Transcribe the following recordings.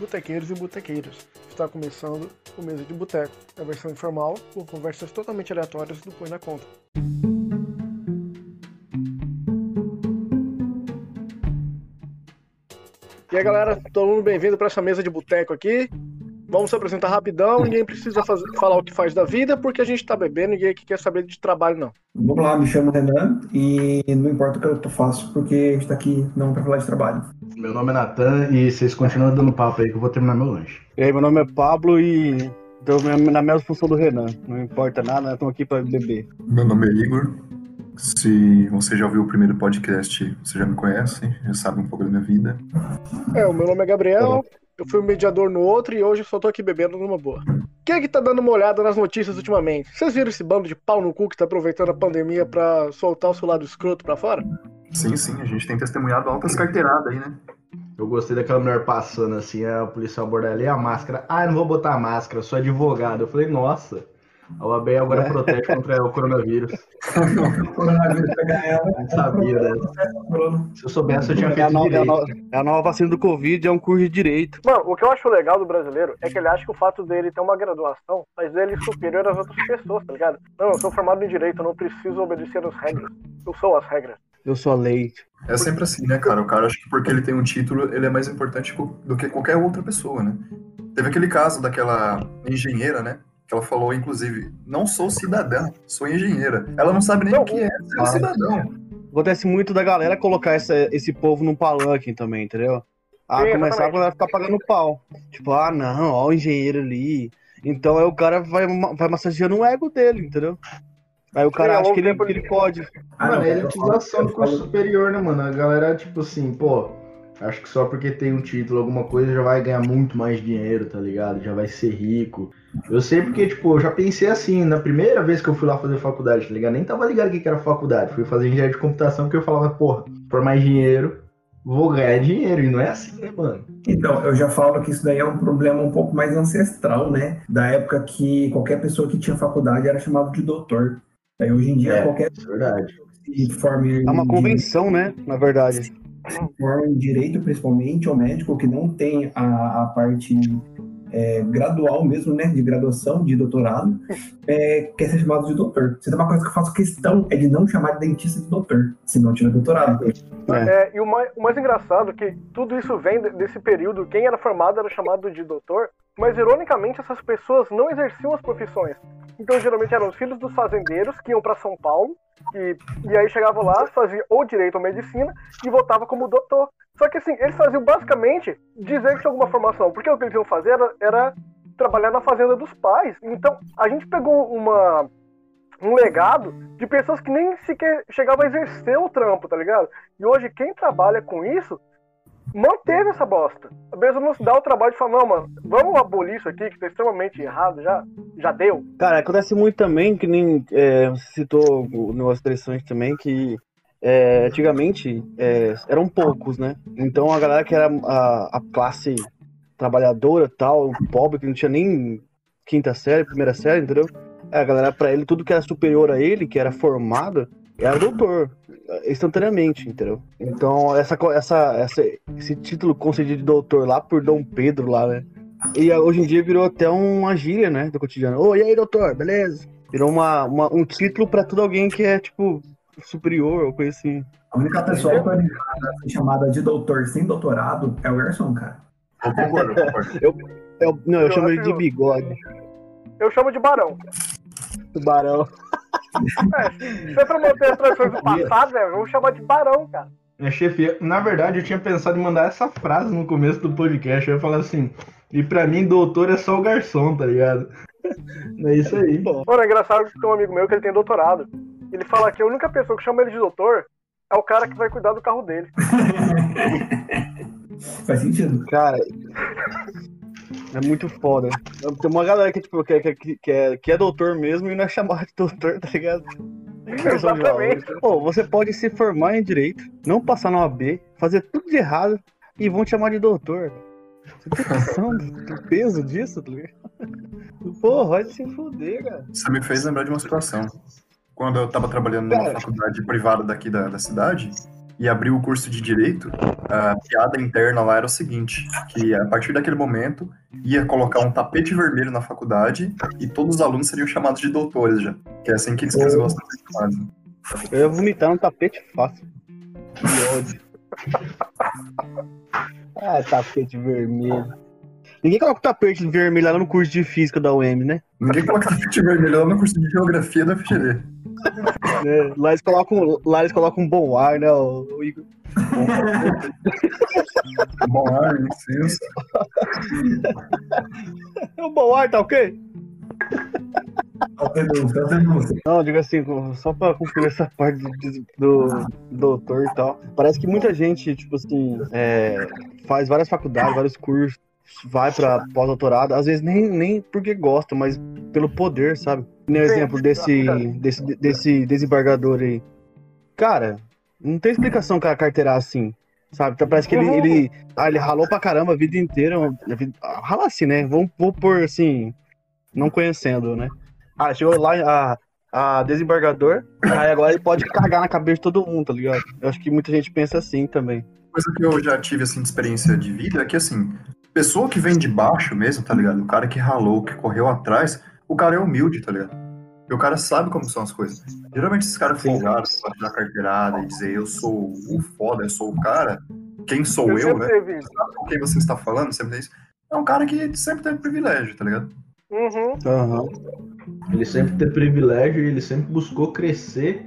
botequeiros e botequeiras. Está começando o Mesa de Boteco, a versão informal, com conversas totalmente aleatórias do Põe na Conta. E aí galera, todo mundo bem-vindo para essa mesa de boteco aqui. Vamos se apresentar rapidão, ninguém precisa fazer, falar o que faz da vida, porque a gente tá bebendo, ninguém aqui quer saber de trabalho, não. Vamos lá, me chamo Renan e não importa o que eu faço, porque a gente tá aqui não para falar de trabalho. Meu nome é Natan e vocês continuam dando papo aí que eu vou terminar meu lanche. E aí, meu nome é Pablo e tô na mesma função do Renan. Não importa nada, estamos aqui para beber. Meu nome é Igor. Se você já ouviu o primeiro podcast, você já me conhece, já sabe um pouco da minha vida. É, o meu nome é Gabriel, eu fui o mediador no outro e hoje só tô aqui bebendo numa boa. Quem é que tá dando uma olhada nas notícias ultimamente? Vocês viram esse bando de pau no cu que tá aproveitando a pandemia pra soltar o seu lado escroto pra fora? Sim, sim, a gente tem testemunhado altas carteiradas aí, né? Eu gostei daquela mulher passando assim, a policial abordar ali a máscara. Ah, eu não vou botar a máscara, sou advogado. Eu falei, nossa, a OAB agora protege contra o coronavírus. O coronavírus pegar ela. Não sabia, né? Se eu soubesse, eu tinha É a, feito nova, é, a direito. nova, é a nova vacina do Covid, é um curso de direito. Mano, o que eu acho legal do brasileiro é que ele acha que o fato dele ter uma graduação faz ele superior às outras pessoas, tá ligado? Não, eu sou formado em direito, eu não preciso obedecer às regras. Eu sou as regras. Eu sou a lei. É sempre assim, né, cara? O cara acha que porque ele tem um título, ele é mais importante do que qualquer outra pessoa, né? Teve aquele caso daquela engenheira, né? Que ela falou, inclusive, não sou cidadã, sou engenheira. Ela não sabe nem Não, o que é ser cidadão. Acontece muito da galera colocar essa- esse povo num palanque também, entendeu? Ah, Sim, começar a galera ficar pagando pau. Tipo, ah, não, ó o engenheiro ali. Então aí o cara vai, vai massageando o ego dele, entendeu? Aí o cara Sim, ao acha que ele, que ele- pode. Ah, Mano, é elitização do curso superior, né, mano? A galera, tipo assim, pô, acho que só porque tem um título, alguma coisa, já vai ganhar muito mais dinheiro, tá ligado? Já vai ser rico. Eu sei porque, tipo, eu já pensei assim, na primeira vez que eu fui lá fazer faculdade, tá ligado? Nem tava ligado o que era faculdade. Fui fazer engenharia de computação porque eu falava, porra, por mais dinheiro, vou ganhar dinheiro. E não é assim, né, mano? Então, eu já falo que isso daí é um problema um pouco mais ancestral, né? Da época que qualquer pessoa que tinha faculdade era chamado de doutor. Aí hoje em dia É. qualquer é verdade. se forme É uma convenção, né? Na verdade. se forma em direito, principalmente, ou médico que não tem a, a parte é, gradual mesmo, né? De graduação, de doutorado, é, quer ser chamado de doutor. Se tem uma coisa que eu faço questão é de não chamar de dentista de doutor, se não tiver doutorado. É, e o mais, o mais engraçado é que tudo isso vem de- desse período. Quem era formado era chamado de doutor, mas ironicamente essas pessoas não exerciam as profissões. Então geralmente eram os filhos dos fazendeiros que iam para São Paulo e, e aí chegavam lá, faziam ou direito ou medicina e voltava como doutor. Só que assim, eles faziam basicamente dizer que tinha alguma formação, porque o que eles iam fazer era, era trabalhar na fazenda dos pais. Então a gente pegou uma um legado de pessoas que nem sequer chegavam a exercer o trampo, tá ligado? E hoje quem trabalha com isso manteve essa bosta. A pessoa não se dá o trabalho de falar, não, mano, vamos abolir isso aqui que tá extremamente errado já, já deu. Cara, acontece muito também, que nem é, você citou o negócio interessante também, que é, antigamente é, eram poucos, né? Então a galera que era a, a classe trabalhadora tal, pobre, que não tinha nem quinta série, primeira série, entendeu? A galera, pra ele, tudo que era superior a ele, que era era doutor, instantaneamente, entendeu? Então, essa, essa, essa, esse título concedido de doutor lá por Dom Pedro lá, né? E ah, hoje em dia virou até uma gíria, né, do cotidiano. Ô, e aí, doutor, beleza? Virou uma, uma- um título pra todo alguém que é, tipo, superior ou coisa assim. A única pessoa autorizada a ser chamada de doutor sem doutorado é o garçom, cara. Eu concordo, eu concordo. Eu, não, eu, Eu chamo ele de bigode. Eu chamo de barão. Tubarão. Se é pra manter as tradições do passado, né, vamos chamar de barão, cara. É, chefe, na verdade eu tinha pensado em mandar essa frase no começo do podcast. Eu ia falar assim, e pra mim, doutor é só o garçom, tá ligado? É isso aí. Mano, é engraçado que tem um amigo meu que ele tem doutorado. Ele fala que a única pessoa que chama ele de doutor é o cara que vai cuidar do carro dele. Faz sentido. Cara, é muito foda. Tem uma galera que, tipo, que, é- que, que, é, que é doutor mesmo e não é chamado de doutor, tá ligado? Exatamente. valores. Pô, você pode se formar em direito, não passar na OAB, fazer tudo de errado e vão te chamar de doutor. Você tem noção do, do peso disso, tá ligado? Pô, vai se fuder, cara. Você me fez lembrar de uma situação. Quando eu tava trabalhando numa Cara. faculdade privada daqui da, da cidade, e abriu o curso de Direito, a piada interna lá era o seguinte, que a partir daquele momento ia colocar um tapete vermelho na faculdade e todos os alunos seriam chamados de doutores já. Que é assim que eles, gostam de ser chamados. Eu ia vomitar no tapete fácil. Que ódio. ah, tapete vermelho. Ninguém coloca o tapete vermelho lá no curso de física da UM, né? Ninguém coloca tapete vermelho lá no curso de Geografia da FGD. É, lá, eles colocam, lá eles colocam um bom ar, né, o, o Igor? Bom ar, licença. O bom ar tá ok? Tá tá. Não, digo assim, só pra concluir essa parte do, do doutor e tal. Parece que muita gente, tipo assim, é, faz várias faculdades, vários cursos, vai pra pós-doutorado, às vezes nem, nem porque gosta, mas pelo poder, sabe? Nem exemplo desse, desse, desse desembargador aí. Cara, não tem explicação o cara carteirar assim. Sabe? Então parece que ele, ele, ah, ele ralou pra caramba a vida inteira. a vida- ah, Rala assim, né? Vamos vou pôr assim, não conhecendo, né? Ah, chegou lá a, a desembargador, aí agora ele pode cagar na cabeça de todo mundo, tá ligado? Eu acho que muita gente pensa assim também. coisa que eu já tive assim de experiência de vida é que assim, pessoa que vem de baixo mesmo, tá ligado? O cara que ralou, que correu atrás, o cara é humilde, tá ligado? E o cara sabe como são as coisas. Geralmente esses caras folgados, que podem dar carteirada e dizer eu sou o foda, eu sou o cara, quem sou Eu eu, né? isso. Sabe com quem você está falando, sempre tem isso. É um cara que sempre teve privilégio, tá ligado? Uhum. Aham. Ele sempre teve privilégio e ele sempre buscou crescer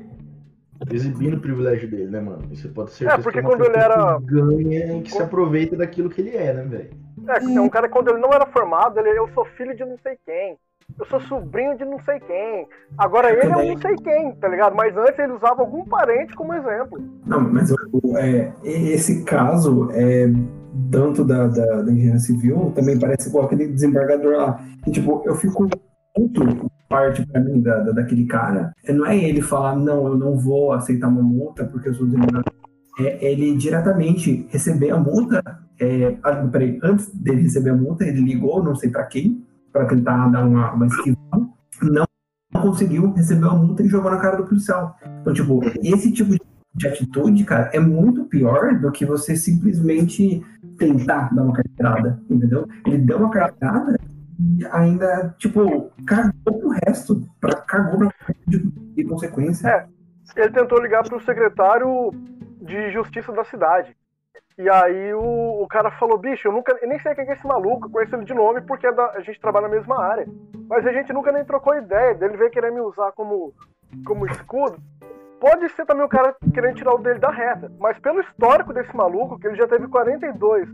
exibindo o privilégio dele, né, mano? Você pode ser É, porque quando ele era- que ganha e que se aproveita daquilo que ele é, né, velho? É, é um cara quando ele não era formado, ele, eu sou filho de não sei quem. Eu sou sobrinho de não sei quem. Agora ele é um não sei quem, tá ligado? Mas antes ele usava algum parente como exemplo. Não, mas é, esse caso é tanto da, da, da engenharia civil, também parece igual aquele desembargador lá. E, tipo, eu fico muito parte pra mim da, da- daquele cara. É, Não é ele falar, não, eu não vou aceitar uma multa porque eu sou desembargador. É ele diretamente receber a multa. É, ah, peraí, antes dele receber a multa, ele ligou, não sei pra quem, pra tentar dar uma, uma esquivão. Não conseguiu, recebeu a multa e jogou na cara do policial. Então, tipo, esse tipo de de atitude, cara, é muito pior do que você simplesmente tentar dar uma carteirada, entendeu? Ele deu uma carteirada e ainda, tipo, cagou pro resto, pra, cagou pra de consequência. É. Ele tentou ligar pro secretário de justiça da cidade. E aí o, o cara falou, bicho, eu nunca eu nem sei quem é esse maluco, conheço ele de nome porque é da- a gente trabalha na mesma área. Mas a gente nunca nem trocou ideia. Ele veio querer me usar como, como escudo. Pode ser também o cara querendo tirar o dele da reta. Mas pelo histórico desse maluco, que ele já teve 42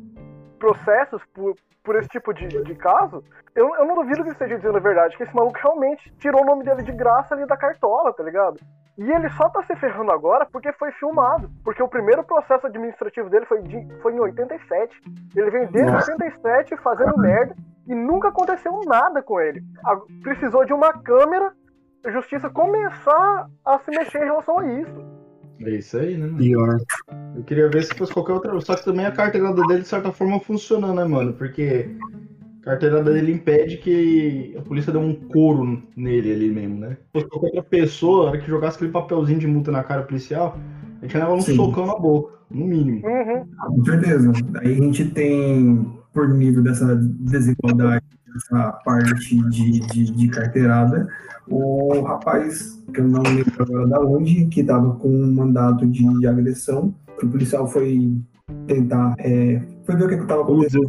processos por, por esse tipo de, de caso, eu, eu não duvido que ele esteja dizendo a verdade, que esse maluco realmente tirou o nome dele de graça ali da cartola, tá ligado? E ele só tá se ferrando agora porque foi filmado. Porque o primeiro processo administrativo dele foi, de, foi em 87. Ele vem desde Nossa. 87 fazendo merda e nunca aconteceu nada com ele. A- precisou de uma câmera, a justiça começar a se mexer em relação a isso. É isso aí, né, mano? Pior. Eu queria ver se fosse qualquer outra. Só que também a carteirada dele, de certa forma, funciona, né, mano? Porque a carteirada dele impede que a polícia dê um couro nele ali mesmo, né? Se fosse qualquer outra pessoa, na hora que jogasse aquele papelzinho de multa na cara policial, a gente leva um Sim. socão na boca, no mínimo. Uhum. Com certeza. Aí a gente tem, por nível dessa desigualdade, essa parte de, de, de carteirada, o rapaz, que eu não lembro agora da onde, que estava com um mandato de, de agressão, que o policial foi tentar, é, foi ver o que estava acontecendo.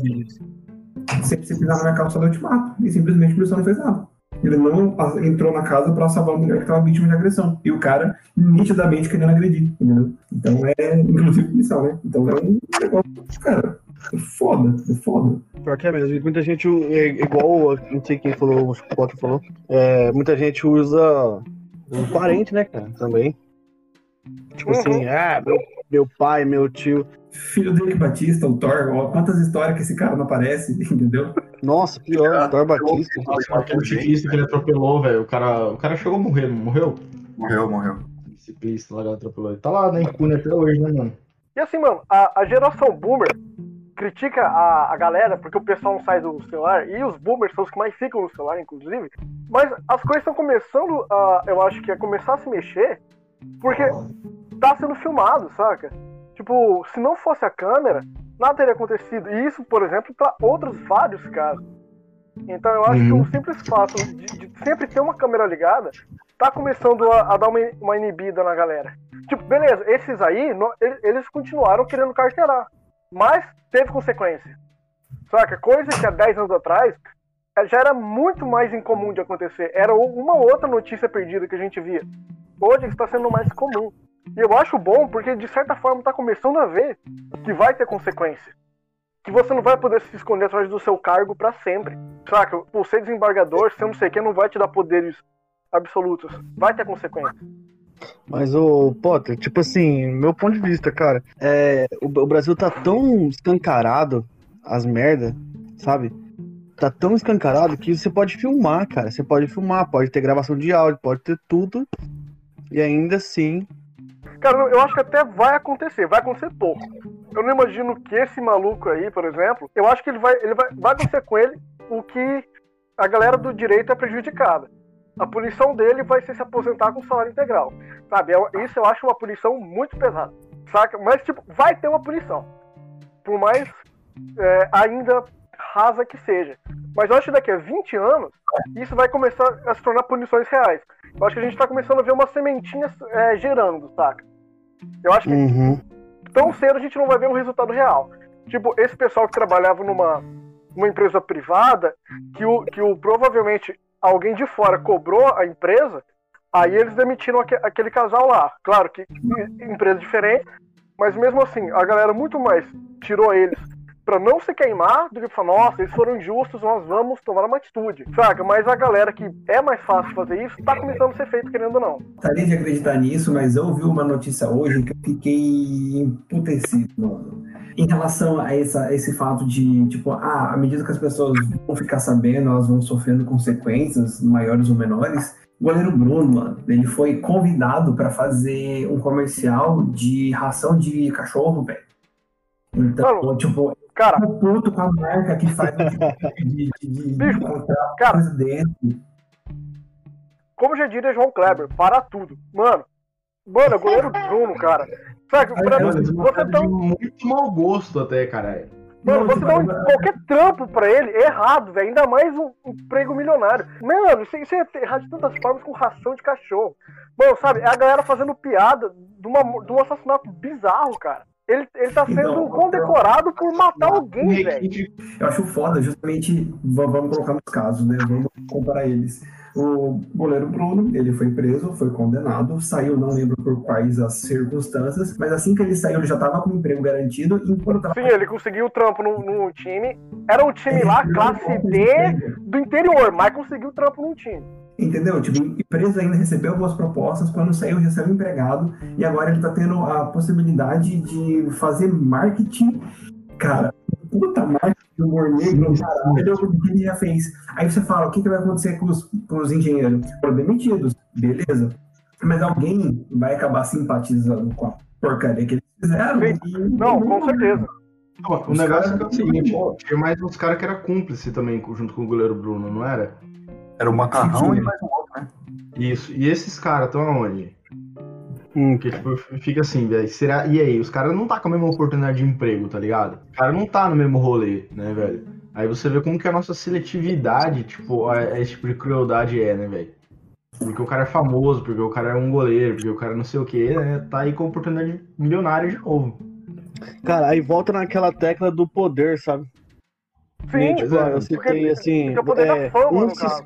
sempre se pisava na calça do ultimato. E simplesmente o policial não fez nada. Ele não entrou na casa pra salvar a mulher que estava vítima de agressão. E o cara, nitidamente, querendo agredir, entendeu? Então é, inclusive policial, né? Então é um negócio, cara, é foda, é foda. Pior que é mesmo. Muita gente, é igual, não sei quem falou, acho que o Potter falou, é, muita gente usa um parente, né, cara, também. Tipo Uhum. assim, ah, meu, meu pai, meu tio. Filho do Rick Batista, o Thor, ó, quantas histórias que esse cara não aparece, entendeu? Nossa, pior, Thor Batista. Aquele ciclista que ele atropelou, velho. O cara, o cara chegou a morrer, não morreu? Morreu, morreu. O ciclista lá que atropelou. Ele tá lá na impune até hoje, né, mano? E assim, mano, a, a geração boomer critica a, a galera porque o pessoal não sai do celular, e os boomers são os que mais ficam no celular, inclusive. Mas as coisas estão começando a, eu acho que a começar a se mexer, porque tá sendo filmado, saca? Tipo, se não fosse a câmera, nada teria acontecido. E isso, por exemplo, para outros vários casos. Então eu acho Uhum. que o simples fato de, de sempre ter uma câmera ligada tá começando a, a dar uma, uma inibida na galera. Tipo, beleza, esses aí, no- ele- eles continuaram querendo carteirar. Mas teve consequência. Saca? Coisa que há 10 anos atrás eh, já era muito mais incomum de acontecer. Era uma outra notícia perdida que a gente via. Hoje está sendo mais comum. E eu acho bom porque, de certa forma, tá começando a ver que vai ter consequência. Que você não vai poder se esconder atrás do seu cargo pra sempre. Saca? Por ser desembargador, ser não sei o que, não vai te dar poderes absolutos. Vai ter consequência. Mas o Potter, tipo assim, meu ponto de vista, cara, é, o, o Brasil tá tão escancarado as merda, sabe? Tá tão escancarado que você pode filmar, cara. Você pode filmar, pode ter gravação de áudio, pode ter tudo. E ainda assim, Cara, eu acho que até vai acontecer, vai acontecer pouco. Eu não imagino que esse maluco aí, por exemplo, eu acho que ele vai, ele vai, vai acontecer com ele o que a galera do direito é prejudicada. A punição dele vai ser se aposentar com salário integral. Sabe? Eu- Isso eu acho uma punição muito pesada. Saca? Mas, tipo, vai ter uma punição. Por mais é, ainda rasa que seja. Mas eu acho que daqui a 20 anos, isso vai começar a se tornar punições reais. Eu acho que a gente tá começando a ver uma sementinha é, gerando, saca? Eu acho que uhum, tão cedo a gente não vai ver um resultado real. Tipo, esse pessoal que trabalhava numa, numa empresa privada, que, o, que o, provavelmente alguém de fora cobrou a empresa, aí eles demitiram aque- aquele casal lá. Claro que em- empresa diferente, mas mesmo assim, a galera muito mais tirou eles pra não se queimar do que falar, nossa, eles foram injustos, nós vamos tomar uma atitude. Saca? Mas a galera que é mais fácil fazer isso, tá começando a ser feito querendo ou não. Gostaria de acreditar nisso, mas eu ouvi uma notícia hoje que eu fiquei emputecido, mano. Em relação a essa, esse fato de, tipo, ah, à medida que as pessoas vão ficar sabendo, elas vão sofrendo consequências, maiores ou menores. O goleiro Bruno, mano, ele foi convidado para fazer um comercial de ração de cachorro, velho. Então, tipo, Cara, eu puto com a marca que faz tipo de, de, de, de Bicho, contrato, cara. dentro. como já diria João Kleber, para tudo. Mano, mano, é goleiro Bruno, cara. Sabe, Ai, Mano, eles você de muito mau gosto até, caralho. mano, Não, você dá um- qualquer trampo pra ele, errado, velho. Ainda mais um emprego milionário. Mano, isso, isso é errado de tantas formas com ração de cachorro. Mano, sabe, é a galera fazendo piada de, uma, de um assassinato bizarro, cara. Ele, ele tá sendo Então, condecorado por matar alguém, velho. Eu acho foda, justamente, va- vamos colocar nos casos, né? Vamos comparar eles. O goleiro Bruno, ele foi preso, foi condenado, saiu, não lembro por quais as circunstâncias, mas assim que ele saiu, ele já estava com o emprego garantido, e enquanto tava Sim, ele conseguiu o trampo no, no time. Era um time lá, classe D do interior, mas conseguiu o trampo num time. Entendeu? Tipo, e preso ainda recebeu boas propostas, quando saiu já saiu empregado, e agora ele tá tendo a possibilidade de fazer marketing. Cara, puta marketing do humor negro, cara, entendeu o que ele já fez. Aí você fala, o que, que vai acontecer com os, com os engenheiros? Foram demitidos, beleza. Mas alguém vai acabar simpatizando com a porcaria que eles fizeram. Não, com certeza. Pô, O Os negócio caras- é o seguinte, tinha mais uns caras que era cúmplice também, junto com o goleiro Bruno, não era? Era o macarrão e mais um outro, né? Isso. E esses caras estão aonde? hum, Porque, tipo, fica assim, velho. Será... E aí, os caras não tá com a mesma oportunidade de emprego, tá ligado? O cara não tá no mesmo rolê, né, velho? Aí você vê como que a nossa seletividade, tipo, a- a esse tipo de crueldade é, né, velho? Porque o cara é famoso, porque o cara é um goleiro, porque o cara não sei o que, né? Tá aí com oportunidade milionária de novo. cara, aí volta naquela tecla do poder, sabe? Sim, tipo, é, eu citei porque assim. Tem o poder é, da fama, um no se- caso.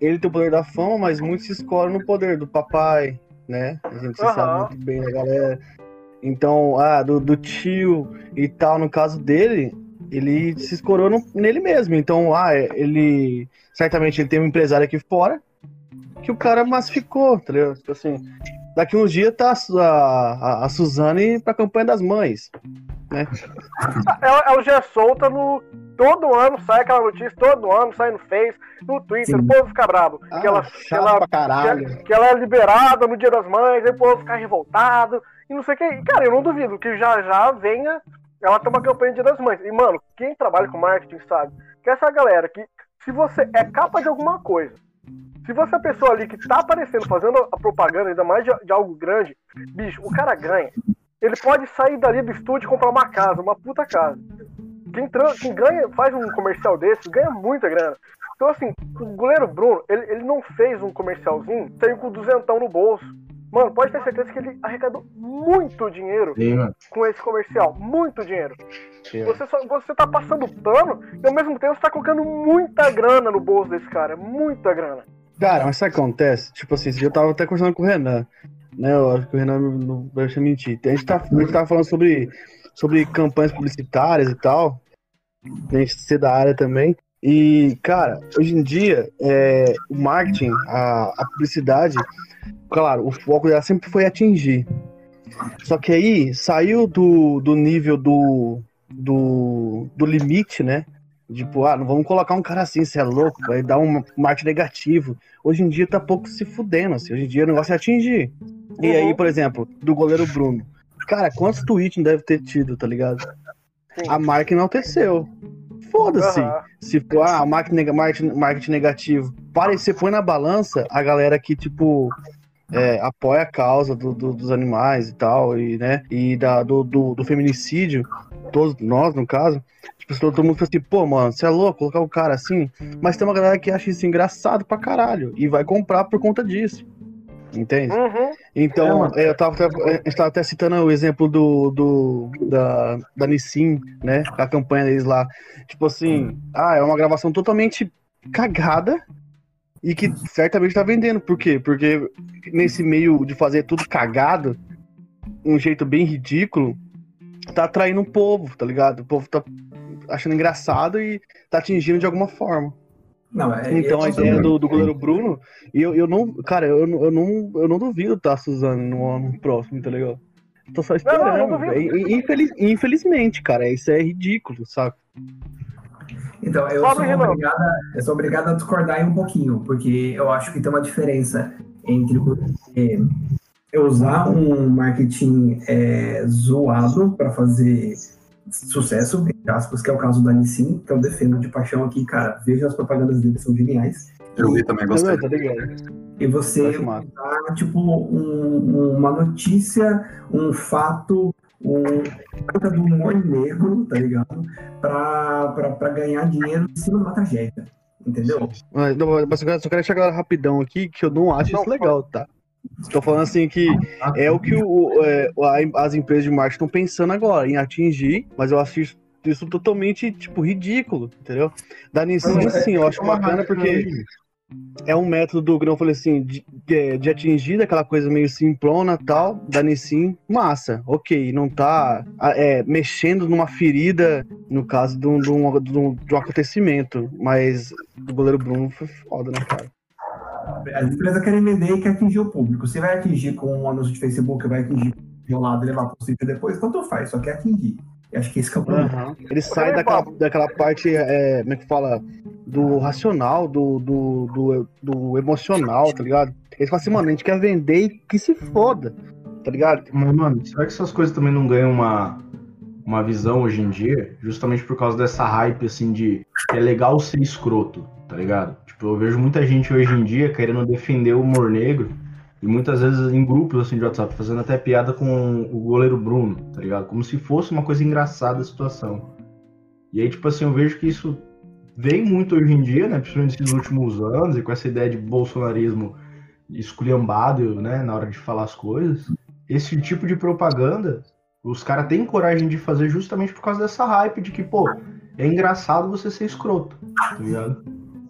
Ele tem o poder da fama, mas muitos se escoram no poder do papai, né? A gente Aham. sabe muito bem da galera. Então, ah, do, do tio e tal, no caso dele, ele se escorou no- nele mesmo. Então, ah, ele. Certamente ele tem um empresário aqui fora que o cara massificou, tá ligado? Tipo assim, daqui uns dias tá a, a, a- Suzane pra campanha das mães. Ela, ela já é solta no. Todo ano sai aquela notícia, todo ano sai no Face, no Twitter, Sim. o povo fica bravo. Ah, que, ela, que, ela, que, que ela é liberada no dia das mães, aí o povo fica revoltado, e não sei o que. Cara, eu não duvido que já já venha ela ter uma campanha de dia das mães. E, mano, quem trabalha com marketing sabe que essa galera que, se você é capa de alguma coisa, se você é a pessoa ali que tá aparecendo, fazendo a propaganda, ainda mais de, de algo grande, bicho, o cara ganha. ele pode sair dali do estúdio e comprar uma casa, uma puta casa. Quem, quem ganha, faz um comercial desse, ganha muita grana. Então, assim, o goleiro Bruno, ele, ele não fez um comercialzinho, saiu com duzentão no bolso. Mano, pode ter certeza que ele arrecadou muito dinheiro Sim, com esse comercial. Muito dinheiro. Você, só, você tá passando pano e ao mesmo tempo você tá colocando muita grana no bolso desse cara. Muita grana. Cara, mas sabe o que acontece? Tipo assim, eu tava até conversando com o Renan, né? Eu acho que o Renan não- vai deixar mentir. A gente, tá, a gente tava falando sobre, sobre campanhas publicitárias e tal. A gente ser da área também. E, cara, hoje em dia, é, o marketing, a, a publicidade, claro, o foco dela sempre foi atingir. Só que aí saiu do, do nível do, do, do limite, né? Tipo, ah, não vamos colocar um cara assim, você é louco, vai dar um marketing negativo. Hoje em dia tá pouco se fudendo, assim. Hoje em dia o negócio é atingir. E aí, Uhum. por exemplo, do goleiro Bruno. Cara, quantos tweets deve ter tido, tá ligado? Sim. A marca enalteceu. Foda-se. Aham. Se for, ah, marketing, marketing negativo. Para e você põe na balança a galera que, tipo, é, apoia a causa do- do- dos animais e tal, e, né? E da, do, do, do feminicídio, todos nós, no caso. Tipo, todo mundo fala assim, pô, mano, você é louco colocar o cara assim? Mas tem uma galera que acha isso engraçado pra caralho e vai comprar por conta disso. Entende? Uhum. Então, É, é, eu tava, até- a gente tava até citando o exemplo do, do da, da Nissin, né? A campanha deles lá. Tipo assim, ah, é uma gravação totalmente cagada e que certamente tá vendendo. Por quê? Porque nesse meio de fazer tudo cagado, um jeito bem ridículo, tá atraindo o povo, tá ligado? O povo tá achando engraçado e tá atingindo de alguma forma. Não, é, Então a eu- ideia do, do goleiro Bruno, e eu, eu não, cara, eu, não- eu não, eu não duvido tá Suzano no ano próximo, tá ligado? Tô só Não, não, não esperando. infeliz- infelizmente, cara, isso é ridículo, sabe? Então, eu sou, Renan. obrigado, a- eu sou obrigado a discordar aí um pouquinho, porque eu acho que tem uma diferença entre você usar um marketing é, zoado para fazer sucesso, entre aspas, que é o caso da Nissin, que eu defendo de paixão aqui, cara. Veja as propagandas dele, são geniais. Eu vi também, gostei. Tá? E você usar, tipo, um- uma notícia, um fato, um coisa do humor negro, tá ligado? Pra, pra, pra ganhar dinheiro em cima de uma tragédia. Entendeu? Mas, não, mas eu quero- só quero chegar rapidão aqui, que eu não acho Não, isso legal, tá? Tô falando assim que é o que o, é, as empresas de marketing estão pensando agora, em atingir, mas eu acho isso, totalmente, tipo, ridículo, entendeu? Da Nissin, sim, eu acho bacana porque é um método do Grão, falei assim, de, de, de atingir aquela coisa meio simplona e tal, da Nissin, massa, ok, não tá é, mexendo numa ferida, no caso de um, de um, de um- acontecimento, mas do goleiro Bruno foi foda, né, cara? As empresas querem vender e quer atingir o público. Se vai atingir com um anúncio de Facebook, vai atingir de um lado e levar pro sítio depois, tanto faz, só quer atingir. Eu acho que esse que é o problema. Ele sai daquela, daquela parte, é, como é que fala? Do racional, do, do, do, do emocional, tá ligado? Eles falam assim, mano, a gente quer vender e que se foda, tá ligado? Mas, mano, será que essas coisas também não ganham uma, uma visão hoje em dia? Justamente por causa dessa hype, assim, de que é legal ser escroto, tá ligado? Tipo, eu vejo muita gente hoje em dia querendo defender o humor negro e muitas vezes em grupos, assim, de WhatsApp, fazendo até piada com o goleiro Bruno, tá ligado? Como se fosse uma coisa engraçada a situação. E aí, tipo assim, eu vejo que isso vem muito hoje em dia, né? Principalmente nesses últimos anos e com essa ideia de bolsonarismo esculhambado, né? Na hora de falar as coisas esse tipo de propaganda, os caras têm coragem de fazer justamente por causa dessa hype de que, pô, é engraçado você ser escroto, tá ligado?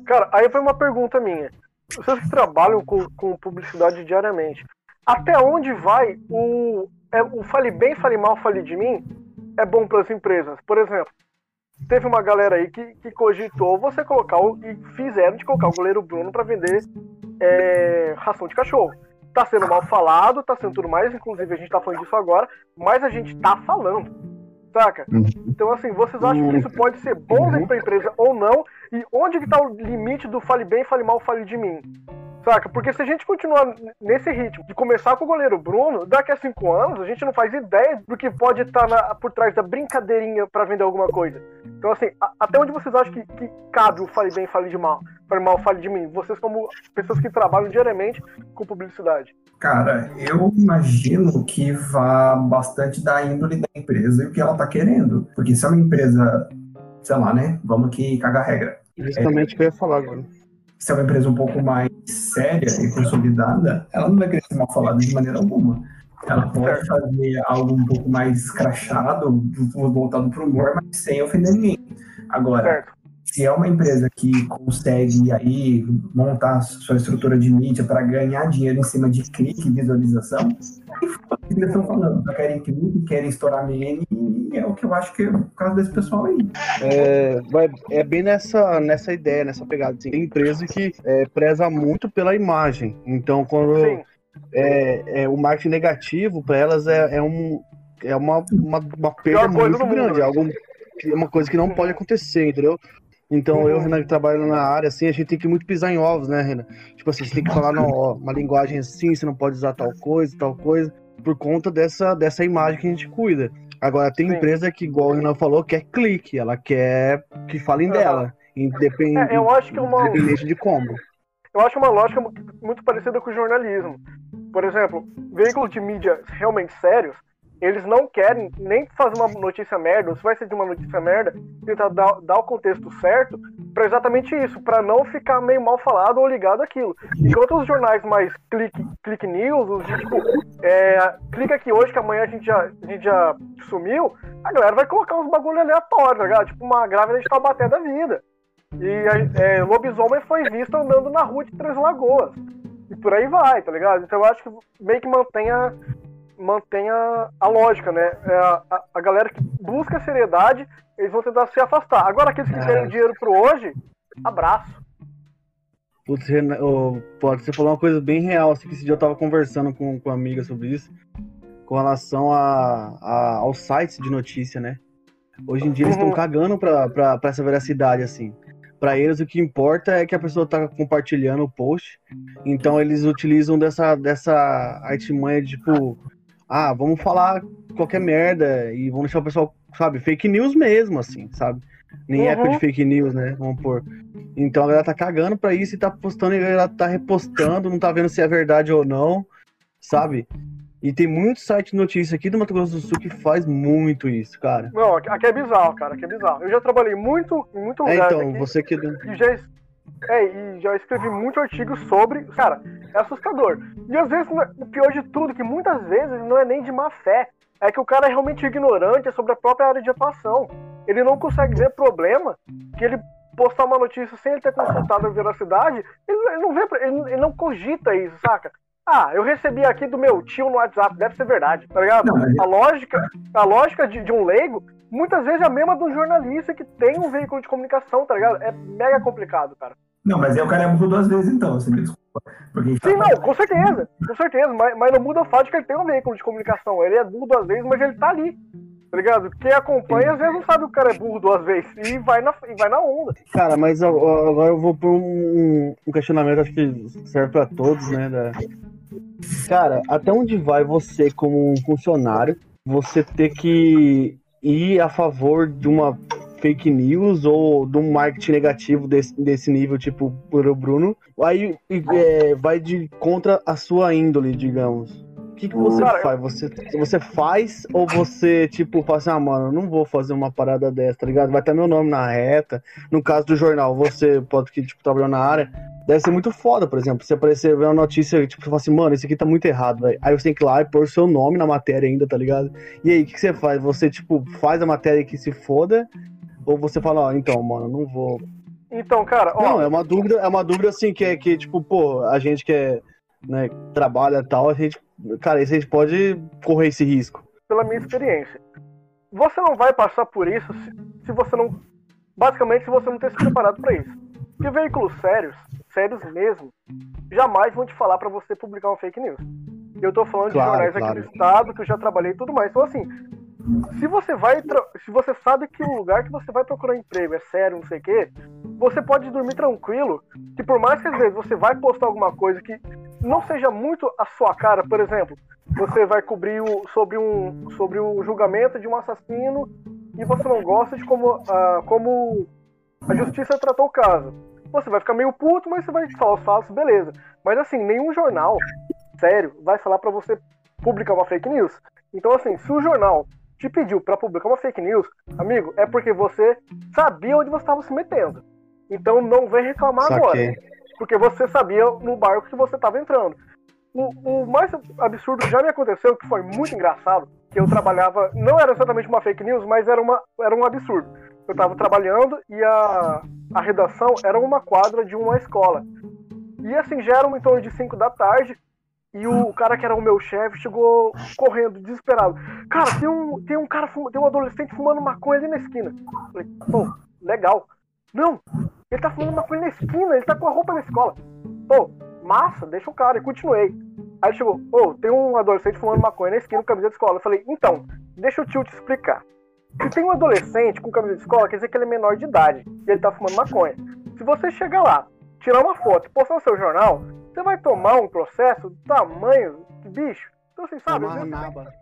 Cara, aí foi uma pergunta minha. Vocês que trabalham com, com publicidade diariamente, até onde vai o, é, o fale bem, fale mal, fale de mim é bom para as empresas? Por exemplo, teve uma galera aí que, que cogitou você colocar o, e fizeram de colocar o goleiro Bruno para vender é, ração de cachorro. Tá sendo mal falado, tá sendo tudo mais, inclusive a gente tá falando disso agora, mas a gente tá falando. Saca? Uhum. Então, assim, vocês acham que isso pode ser bom Uhum. pra empresa ou não? E onde que tá o limite do fale bem, fale mal, fale de mim? Saca? Porque se a gente continuar nesse ritmo de começar com o goleiro Bruno, daqui a cinco anos a gente não faz ideia do que pode estar por trás da brincadeirinha para vender alguma coisa. Então, assim, a, até onde vocês acham que, que cabe o fale bem, fale de mal? Fale mal, fale de mim. Vocês, como pessoas que trabalham diariamente com publicidade. Cara, eu imagino que vá bastante da índole da empresa e o que ela tá querendo. Porque se é uma empresa, sei lá, né? Vamos aqui cagar regra. Justamente o que eu ia falar agora se é uma empresa um pouco mais séria e consolidada, ela não vai querer ser mal falada de maneira alguma. Ela pode fazer algo um pouco mais escrachado, voltado para o humor, mas sem ofender ninguém. Agora, certo. Se é uma empresa que consegue aí montar sua estrutura de mídia para ganhar dinheiro em cima de clique e visualização, que eles estão falando. Só querem clique, querem estourar meme, e é o que eu acho que é o caso desse pessoal aí. É, é bem nessa, nessa ideia, nessa pegada. Assim. Tem empresa que é, preza muito pela imagem. Então, quando é, é, o marketing negativo, para elas é, é, um, é uma, uma, uma perda muito grande. É, algo, é uma coisa que não pode acontecer, entendeu? Então, uhum. eu, Renan, que trabalho na área, assim, a gente tem que muito pisar em ovos, né, Renan? Tipo assim, você tem que falar, não, ó, uma linguagem assim, você não pode usar tal coisa, tal coisa por conta dessa, dessa imagem que a gente cuida. Agora, tem Sim. empresa que, igual o Renan falou, quer clique, ela quer que falem dela, independente, é, eu acho que uma... independente de como. Eu acho uma lógica muito parecida com o jornalismo. Por exemplo, veículos de mídia realmente sérios, eles não querem nem fazer uma notícia merda, ou se vai ser de uma notícia merda, tentar dar, dar o contexto certo para exatamente isso, para não ficar meio mal falado ou ligado àquilo. Enquanto os jornais mais click, click news, os de, tipo, é, clica aqui hoje que amanhã a gente, já, a gente já sumiu, a galera vai colocar uns bagulho aleatório, tá ligado? Tipo uma grávida de Taubaté da vida. E é, lobisomem foi visto andando na rua de Três Lagoas. E por aí vai, tá ligado? Então eu acho que meio que mantenha mantenha a lógica, né? É a, a, a, galera que busca seriedade, eles vão tentar se afastar. Agora, aqueles que é. querem dinheiro pro hoje, abraço. Putz, pode você falou uma coisa bem real, assim, que esse dia eu tava conversando com, com uma amiga sobre isso, com relação a, a, aos sites de notícia, né? Hoje em dia eles estão uhum. cagando pra, pra, pra essa veracidade, assim para eles o que importa é que a pessoa tá compartilhando o post. Então eles utilizam dessa, dessa artimanha de tipo, ah, vamos falar qualquer merda e vamos deixar o pessoal, sabe, fake news mesmo, assim, sabe? Nem uhum. época de fake news, né? Vamos pôr. Então a galera tá cagando pra isso e tá postando e a galera tá repostando, não tá vendo se é verdade ou não, sabe? E tem muito site de notícia aqui do Mato Grosso do Sul que faz muito isso, cara. Não, aqui é bizarro, cara, aqui é bizarro. Eu já trabalhei muito muito lugar. É, então, aqui, você que. E já, é, e já escrevi muito artigo sobre. Cara, é assustador. E às vezes, o pior de tudo, que muitas vezes não é nem de má fé. É que o cara é realmente ignorante sobre a própria área de atuação. Ele não consegue ver problema que ele postar uma notícia sem ele ter consultado a veracidade, ele, ele não vê, ele, ele, não cogita isso, saca? Ah, eu recebi aqui do meu tio no WhatsApp, deve ser verdade, tá ligado? A lógica, a lógica de, de um leigo muitas vezes é a mesma do jornalista que tem um veículo de comunicação, tá ligado? É mega complicado, cara. Não, mas aí o cara é burro duas vezes então, você me desculpa. Porque Sim, tá... não, com certeza, com certeza, mas, mas não muda o fato de que ele tem um veículo de comunicação. Ele é burro duas vezes, mas ele tá ali. Tá ligado? Quem acompanha às vezes não sabe que o cara é burro duas vezes e vai na, e vai na onda. Cara, mas agora eu vou por um, um questionamento, acho que serve pra todos, né? Da... Cara, até onde vai você, como um funcionário, você ter que ir a favor de uma fake news ou de um marketing negativo desse, desse nível, tipo o Bruno, aí é, vai de contra a sua índole, digamos. O que, que você Cara, faz? Você, você faz ou você, tipo, fala assim, ah, mano, não vou fazer uma parada dessa, tá ligado? Vai estar meu nome na reta. No caso do jornal, você pode que, tipo, trabalhou na área, deve ser muito foda, por exemplo. Você aparecer uma notícia, tipo, você fala assim, mano, isso aqui tá muito errado, velho. Aí você tem que ir lá e pôr seu nome na matéria ainda, tá ligado? E aí, o que, que, você faz? Você, tipo, faz a matéria que se foda ou você fala, ó, então, mano, não vou. Então, cara, ó. Não, é uma dúvida, é uma dúvida assim que é que, tipo, pô, a gente que é, né, trabalha e tal, a gente. Cara, a gente pode correr esse risco. Pela minha experiência. Você não vai passar por isso se, se você não. Basicamente, se você não ter se preparado para isso. Porque veículos sérios, sérios mesmo, jamais vão te falar para você publicar um fake news. Eu tô falando claro, de jornais claro. aqui do estado, que eu já trabalhei e tudo mais. Então, assim, se você vai. Se você sabe que o lugar que você vai procurar emprego é sério, não sei o quê, você pode dormir tranquilo. Que por mais que às vezes você vai postar alguma coisa que não seja muito a sua cara, por exemplo, você vai cobrir o, sobre, um, sobre o julgamento de um assassino e você não gosta de como, ah, como a justiça tratou o caso. Você vai ficar meio puto, mas você vai falar os fatos, beleza. Mas assim, nenhum jornal sério vai falar pra você publicar uma fake news. Então assim, se o jornal te pediu pra publicar uma fake news, amigo, é porque você sabia onde você estava se metendo. Então não vem reclamar agora. Porque você sabia no barco que você estava entrando. O, o mais absurdo que já me aconteceu, que foi muito engraçado, que eu trabalhava, não era exatamente uma fake news, mas era, uma, era um absurdo. Eu estava trabalhando e a, a redação era uma quadra de uma escola. E assim, já era em torno de 5 da tarde, e o cara que era o meu chefe chegou correndo, desesperado. Cara, tem um, tem um cara, tem um adolescente fumando maconha ali na esquina. Falei, pô, legal. Não, ele tá fumando maconha na esquina, ele tá com a roupa na escola. Pô, massa, deixa o cara. E continuei. Aí chegou, ô, tem um adolescente fumando maconha na esquina com camisa de escola. Eu falei, então, deixa o tio te explicar. Se tem um adolescente com camisa de escola, quer dizer que ele é menor de idade e ele tá fumando maconha. Se você chegar lá, tirar uma foto e postar no seu jornal, você vai tomar um processo do tamanho de bicho. Então, assim, sabe? vezes, naba.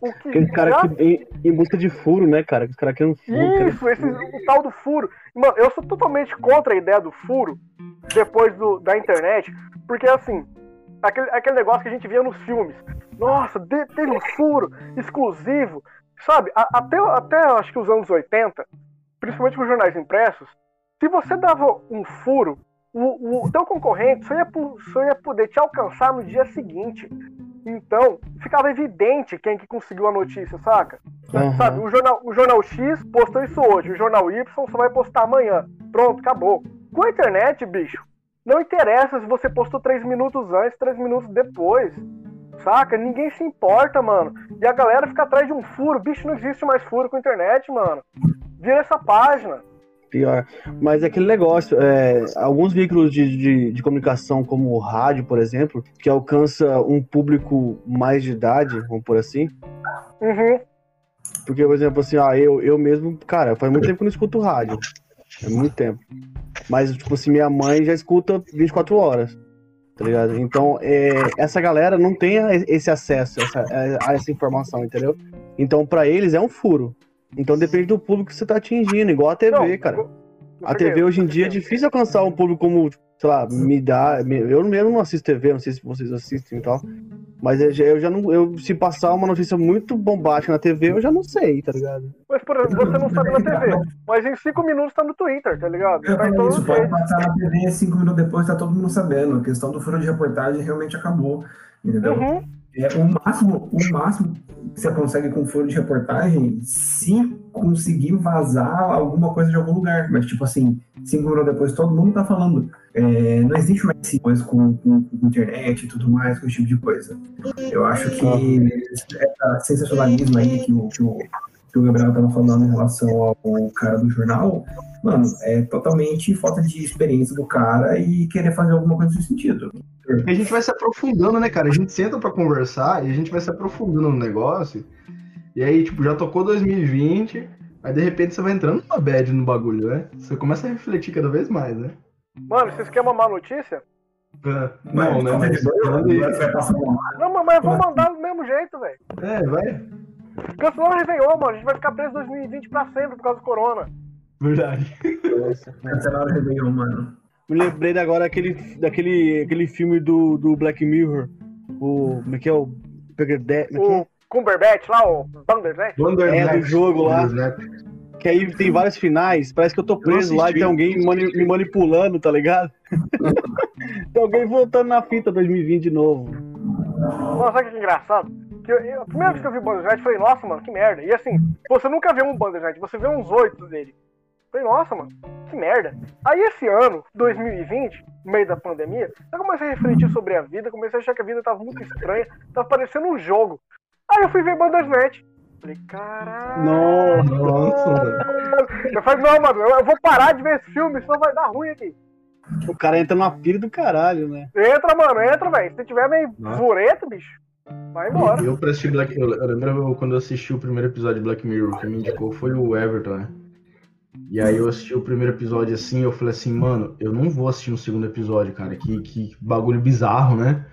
o que Aquele cara já que em, em busca de furo, né, cara? Os caras querem um furo. Isso, esse, o tal do furo. Mano, eu sou totalmente contra a ideia do furo depois do, da internet, porque assim, aquele, aquele negócio que a gente via nos filmes. Nossa, de- teve um furo exclusivo. Sabe, a- até, até acho que os anos 80, principalmente com os jornais impressos, se você dava um furo, o, o teu concorrente só ia, só ia poder te alcançar no dia seguinte. Então, ficava evidente quem que conseguiu a notícia, saca? Aham. Sabe, o jornal, o jornal X postou isso hoje, o jornal Y só vai postar amanhã. Pronto, acabou. Com a internet, bicho, não interessa se você postou 3 minutos antes, 3 minutos depois. Saca? Ninguém se importa, mano. E a galera fica atrás de um furo. Bicho, não existe mais furo com a internet, mano. Vira essa página. Pior. Mas é aquele negócio, é, alguns veículos de, de, de comunicação, como o rádio, por exemplo, que alcança um público mais de idade, vamos por assim. Uhum. Porque, por exemplo, assim, ah, eu, eu mesmo, cara, faz muito tempo que eu não escuto rádio. É muito tempo. Mas, tipo assim, minha mãe já escuta 24 horas. Tá ligado? Então, é, essa galera não tem esse acesso essa- a essa informação, entendeu? Então, pra eles é um furo. Então, depende do público que você tá atingindo, igual a TV, Não, cara. A TV hoje em dia é difícil alcançar um público como, sei lá, me dá. Eu mesmo não assisto TV, não sei se vocês assistem e tal. Mas eu já, eu já não. Eu, se passar uma notícia muito bombástica na TV, eu já não sei, tá ligado? Mas, por exemplo, você não sabe na TV. Mas em 5 minutos tá no Twitter, tá ligado? Tá em todos pode passar na TV cinco minutos depois, tá todo mundo sabendo. A questão do furo de reportagem realmente acabou. Entendeu? Uhum. É, o máximo, o máximo que você consegue com furo de reportagem, se conseguir vazar alguma coisa de algum lugar. Mas, tipo assim, cinco minutos depois todo mundo tá falando. É, não existe mais esse coisa com, com, com internet e tudo mais, com esse tipo de coisa. Eu acho que esse sensacionalismo aí que o, que o, que o Gabriel tava falando em relação ao cara do jornal, mano, é totalmente falta de experiência do cara e querer fazer alguma coisa nesse sentido. E a gente vai se aprofundando, né, cara? A gente senta pra conversar e a gente vai se aprofundando no negócio. E aí, tipo, já tocou 2020, aí de repente você vai entrando numa bad no bagulho, né? Você começa a refletir cada vez mais, né? Mano, vocês querem uma má notícia? É, Não, né? Passar uma Não, mas- eu vou mandar do mesmo jeito, velho. é, vai. Cancelando o Réveillon, mano. A gente vai ficar preso em 2020 pra sempre por causa do corona. Verdade. Cancelaram o Réveillon, mano. Me lembrei agora daquele, daquele aquele filme do, do Black Mirror. O. Como é que é? O. É que é? O Cumberbatch lá, o Bandersnatch. É, do jogo lá. Que aí tem vários finais, parece que eu tô preso lá e tem alguém mani- me manipulando, tá ligado? tem alguém voltando na fita 2020 de novo. Nossa, sabe que engraçado? Que eu- eu- a primeira vez que eu vi o Bandersnatch, eu falei, nossa, mano, que merda. E assim, você nunca vê um Bandersnatch, você vê uns oito dele. Eu falei, nossa, mano, que merda. Aí esse ano, 2020, no meio da pandemia, eu comecei a refletir sobre a vida, comecei a achar que a vida tava muito estranha, tava parecendo um jogo. Aí eu fui ver Bandersnatch. Falei, caralho. Nossa. Nossa, mano. Eu falei, não, mano, eu eu vou parar de ver esse filme, senão vai dar ruim aqui. O cara entra numa pira do caralho, né? Entra, mano, entra, velho. Se tiver meio zureta, bicho. Vai embora. Eu, pra assistir Black eu, eu lembro quando eu assisti o primeiro episódio de Black Mirror, que me indicou foi o Everton, né? E aí eu assisti o primeiro episódio assim, eu falei assim, mano, eu não vou assistir no segundo episódio, cara, que, que bagulho bizarro, né?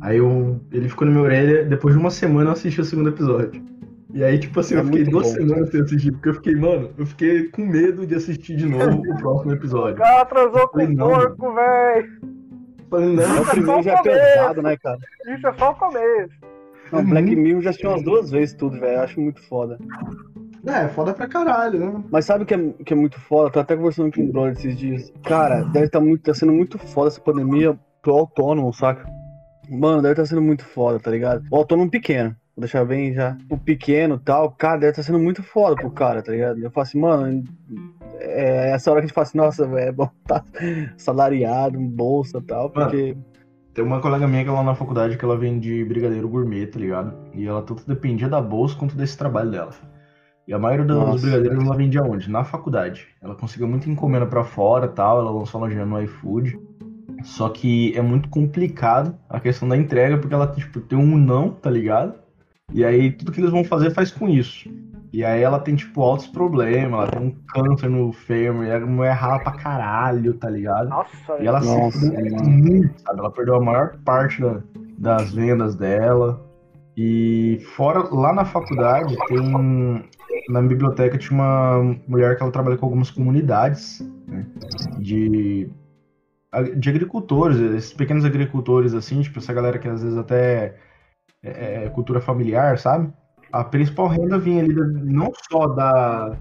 Aí eu, ele ficou na minha orelha, depois de uma semana eu assisti o segundo episódio. E aí, tipo assim, É eu fiquei duas bom. semanas sem assistir, porque eu fiquei, mano, eu fiquei com medo de assistir de novo o próximo O episódio. cara transou com o não, porco, velho. Falei, É, não, o primeiro já é só o começo. pesado, né, cara? Isso é só o começo. Não, Black Mirror já assisti umas duas vezes tudo, velho. Eu acho muito foda. É, foda pra caralho, né? Mas sabe o que é, que é muito foda? Tô até conversando com o brother esses dias. Cara, deve tá, muito, tá sendo muito foda essa pandemia pro autônomo, saca? Mano, deve tá sendo muito foda, tá ligado? O autônomo pequeno. Vou deixar bem já. O pequeno e tal, cara, deve tá sendo muito foda pro cara, tá ligado? Eu falo assim, mano, é essa hora que a gente fala assim, nossa, velho, é bom tá salariado, bolsa e tal, porque. Tem uma colega minha que ela na faculdade que ela vende brigadeiro gourmet, tá ligado? E ela tanto dependia da bolsa quanto desse trabalho dela. E a maioria dos Nossa. brigadeiros ela vendia onde? Na faculdade. Ela conseguiu muita encomenda pra fora tal, ela lançou a lojinha no iFood. Só que é muito complicado a questão da entrega, porque ela tipo, tem um não, tá ligado? E aí tudo que eles vão fazer faz com isso. E aí ela tem, tipo, altos problemas, ela tem um câncer no fêmur, e a mulher rala pra caralho, tá ligado? Nossa, E ela Nossa, se fudeu muito, sabe? Ela perdeu a maior parte da- das vendas dela. E fora, lá na faculdade, tem. Na biblioteca tinha uma mulher que ela trabalha com algumas comunidades né, de, de agricultores, esses pequenos agricultores, assim, tipo, essa galera que às vezes até é, é cultura familiar, sabe? A principal renda vinha ali não só da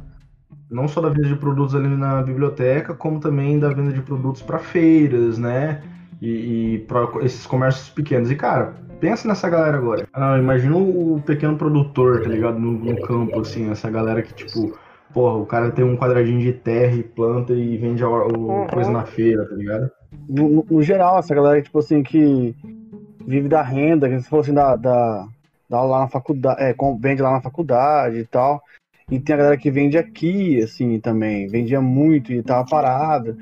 não só da venda de produtos ali na biblioteca, como também da venda de produtos para feiras, né? E, e para esses comércios pequenos. E cara, pensa nessa galera agora. Ah, imagina o pequeno produtor, tá ligado? No, no campo, assim, essa galera que tipo, porra, o cara tem um quadradinho de terra e planta e vende a, o, Uhum. coisa na feira, tá ligado? no, no- no geral, essa galera, tipo assim, que vive da renda, que se fosse da, da, da lá na faculdade, é, vende lá na faculdade e tal. E tem a galera que vende aqui, assim, também. Vendia muito e tava parada.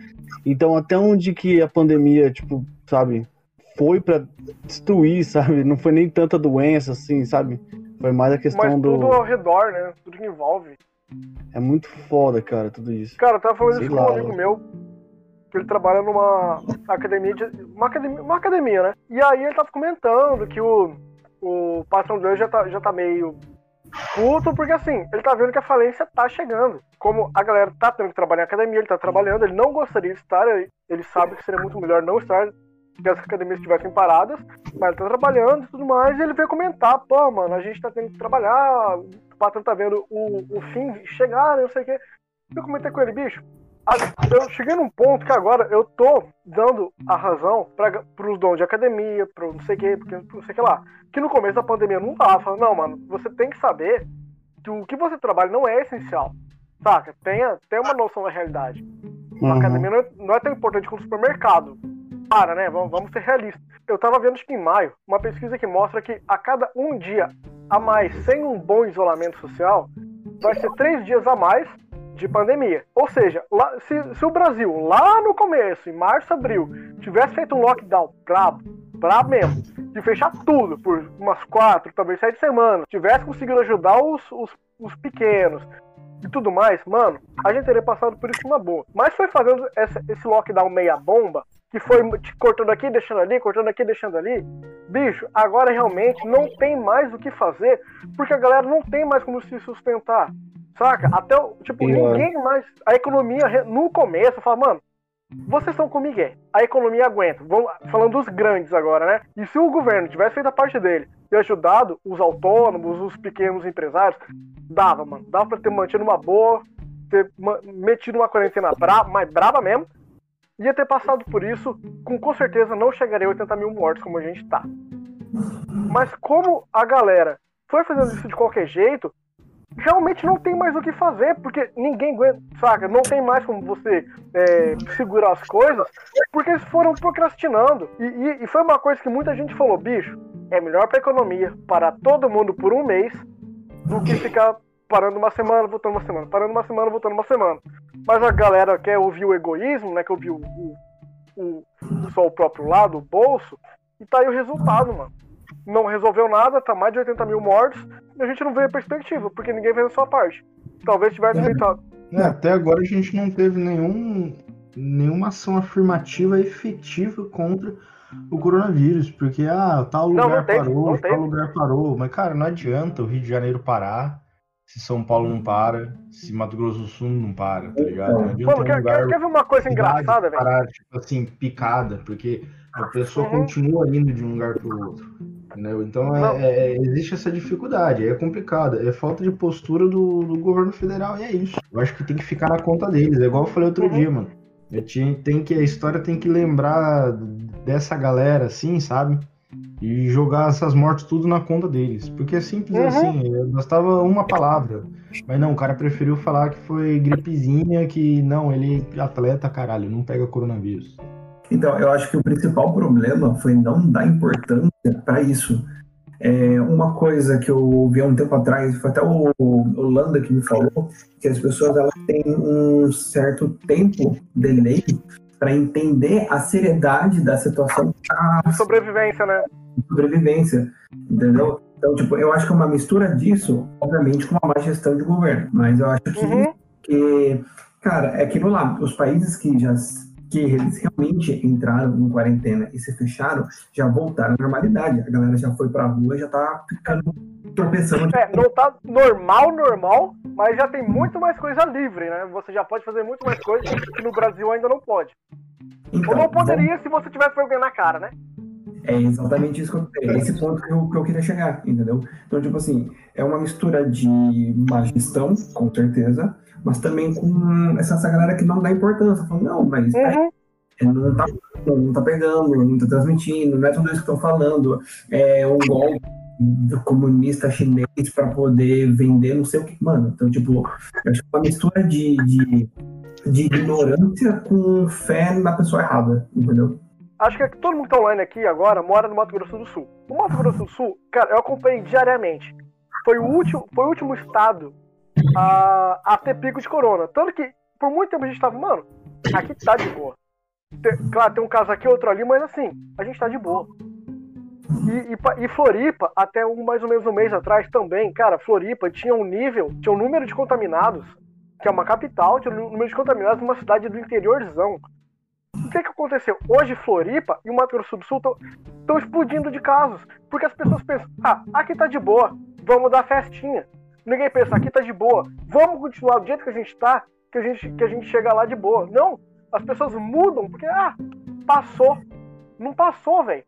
Então, até onde que a pandemia, tipo, sabe, foi pra destruir, sabe? Não foi nem tanta doença, assim, sabe? Foi mais a questão Mas do. tudo ao redor, né? Tudo que envolve. É muito foda, cara, tudo isso. Cara, eu tava falando Sei isso com um amigo meu, que ele trabalha numa academia, de, uma academia, uma academia, né? E aí ele tava comentando que o, o patrão dele já tá, já tá meio puto, porque assim, ele tá vendo que a falência tá chegando. Como a galera tá tendo que trabalhar em academia, ele tá trabalhando, ele não gostaria de estar, ele, ele sabe que seria muito melhor não estar que as academias estivessem paradas, mas ele tá trabalhando e tudo mais, e ele veio comentar, pô, mano, a gente tá tendo que trabalhar, o patrão tá vendo o, o fim chegar, não sei o quê. Eu comentei com ele, bicho, eu cheguei num ponto que agora eu tô dando a razão para os donos de academia, pro não sei o que, porque não sei o que lá. Que no começo da pandemia não tava falando, não, mano, você tem que saber que o que você trabalha não é essencial. Saca? Tenha, tenha uma noção da realidade. Uma Uhum. academia não é, não é tão importante quanto o supermercado. Para, né? Vamos, vamos ser realistas. Eu tava vendo, que em maio, uma pesquisa que mostra que a cada um dia a mais sem um bom isolamento social, vai ser três dias a mais de pandemia. Ou seja, lá- se, se o Brasil, lá no começo, em março, abril, tivesse feito um lockdown brabo, brabo mesmo, de fechar tudo por umas quatro, talvez sete semanas, tivesse conseguido ajudar os, os, os pequenos e tudo mais, mano, a gente teria passado por isso numa boa. Mas foi fazendo essa- esse lockdown meia bomba, que foi te cortando aqui, deixando ali, cortando aqui, deixando ali. Bicho, agora realmente não tem mais o que fazer, porque a galera não tem mais como se sustentar. Saca? Até, o- tipo, Pior. ninguém mais. A economia, no começo, fala, mano, vocês estão com o Miguel. A economia aguenta. Vamos, falando dos grandes agora, né? E se o governo tivesse feito a parte dele e ajudado os autônomos, os pequenos empresários, dava, mano. Dava pra ter mantido uma boa, ter metido uma quarentena braba, mais braba mesmo. Ia ter passado por isso, com, com certeza não chegaria a 80 mil mortos como a gente tá. Mas como a galera foi fazendo isso de qualquer jeito, realmente não tem mais o que fazer, porque ninguém aguenta, saca? Não tem mais como você é, segurar as coisas, porque eles foram procrastinando. E, e- e foi uma coisa que muita gente falou, bicho, é melhor pra economia parar todo mundo por um mês do que ficar parando uma semana, voltando uma semana, parando uma semana, voltando uma semana. Mas a galera quer ouvir o egoísmo, né? Quer ouvir o, o, o- só o próprio lado, o bolso, e tá aí o resultado, mano. não resolveu nada, tá mais de 80 mil mortos, e a gente não vê a perspectiva, porque ninguém fez a sua parte. Talvez tivesse É. feito. É, até agora a gente não teve nenhum, nenhuma ação afirmativa efetiva contra o coronavírus, porque ah, tal Não, lugar não teve, parou, não tal lugar parou, mas cara, não adianta o Rio de Janeiro parar se São Paulo não para, se Mato Grosso do Sul não para, tá ligado? Não adianta Mano, um quer, lugar quer, ver uma coisa engraçada, velho? parar, tipo assim, picada, porque a pessoa Uhum. continua indo de um lugar pro outro. Entendeu? Então é- é- é- existe essa dificuldade, é complicado, é falta de postura do, do governo federal e é isso. Eu acho que tem que ficar na conta deles, é igual eu falei outro Uhum. dia, mano. Eu tinha, tem que, a história tem que lembrar dessa galera, assim, sabe? E jogar essas mortes tudo na conta deles. Porque é simples Uhum. assim, bastava uma palavra. Mas não, o cara preferiu falar que foi gripezinha, que não, ele é atleta, caralho, não pega coronavírus. Então, eu acho que o principal problema foi não dar importância para isso. É, uma coisa que eu ouvi há um tempo atrás, foi até o, o Landa que me falou, que as pessoas elas têm um certo tempo delay para entender a seriedade da situação da Sobrevivência, né? Sobrevivência, entendeu? Então, tipo, eu acho que é uma mistura disso, obviamente, com uma má gestão de governo. Mas eu acho que Uhum. que, cara, é aquilo lá, os países que já que eles realmente entraram em quarentena e se fecharam, já voltaram à normalidade. A galera já foi pra rua, já tá ficando tropeçando. É, não tá normal, normal, mas já tem muito mais coisa livre, né? Você já pode fazer muito mais coisa que no Brasil ainda não pode. Ou Então, não poderia se você tivesse vergonha na cara, né? É exatamente isso que eu é esse ponto que eu, que eu queria chegar, entendeu? Então, tipo assim, é uma mistura de má gestão, com certeza, mas também com essa, essa galera que não dá importância. Falando, não, mas Uhum. É, não tá, não tá pegando, não tá transmitindo, não é tudo isso que estão falando. É um golpe do comunista chinês para poder vender não sei o que. Mano, então, tipo, eu acho que é uma mistura de, de, de ignorância com fé na pessoa errada, entendeu? Acho que todo mundo que tá online aqui agora mora no Mato Grosso do Sul. O Mato Grosso do Sul, cara, eu acompanhei diariamente. Foi o último, foi o último estado a, a ter pico de corona. Tanto que, por muito tempo a gente tava, mano, aqui tá de boa. Tem- claro, tem um caso aqui, outro ali, mas assim, a gente tá de boa. E, e e Floripa, até um, mais ou menos um mês atrás também, cara, Floripa tinha um nível, tinha um número de contaminados, que é uma capital, tinha um número de contaminados numa cidade do interiorzão. O que que aconteceu? Hoje Floripa e o Mato Grosso do Sul estão explodindo de casos. Porque as pessoas pensam, ah, aqui tá de boa, vamos dar festinha. Ninguém pensa, aqui tá de boa, vamos continuar do jeito que a gente tá, que a gente, que a gente chega lá de boa. Não, as pessoas mudam, porque, ah, passou. Não passou, velho.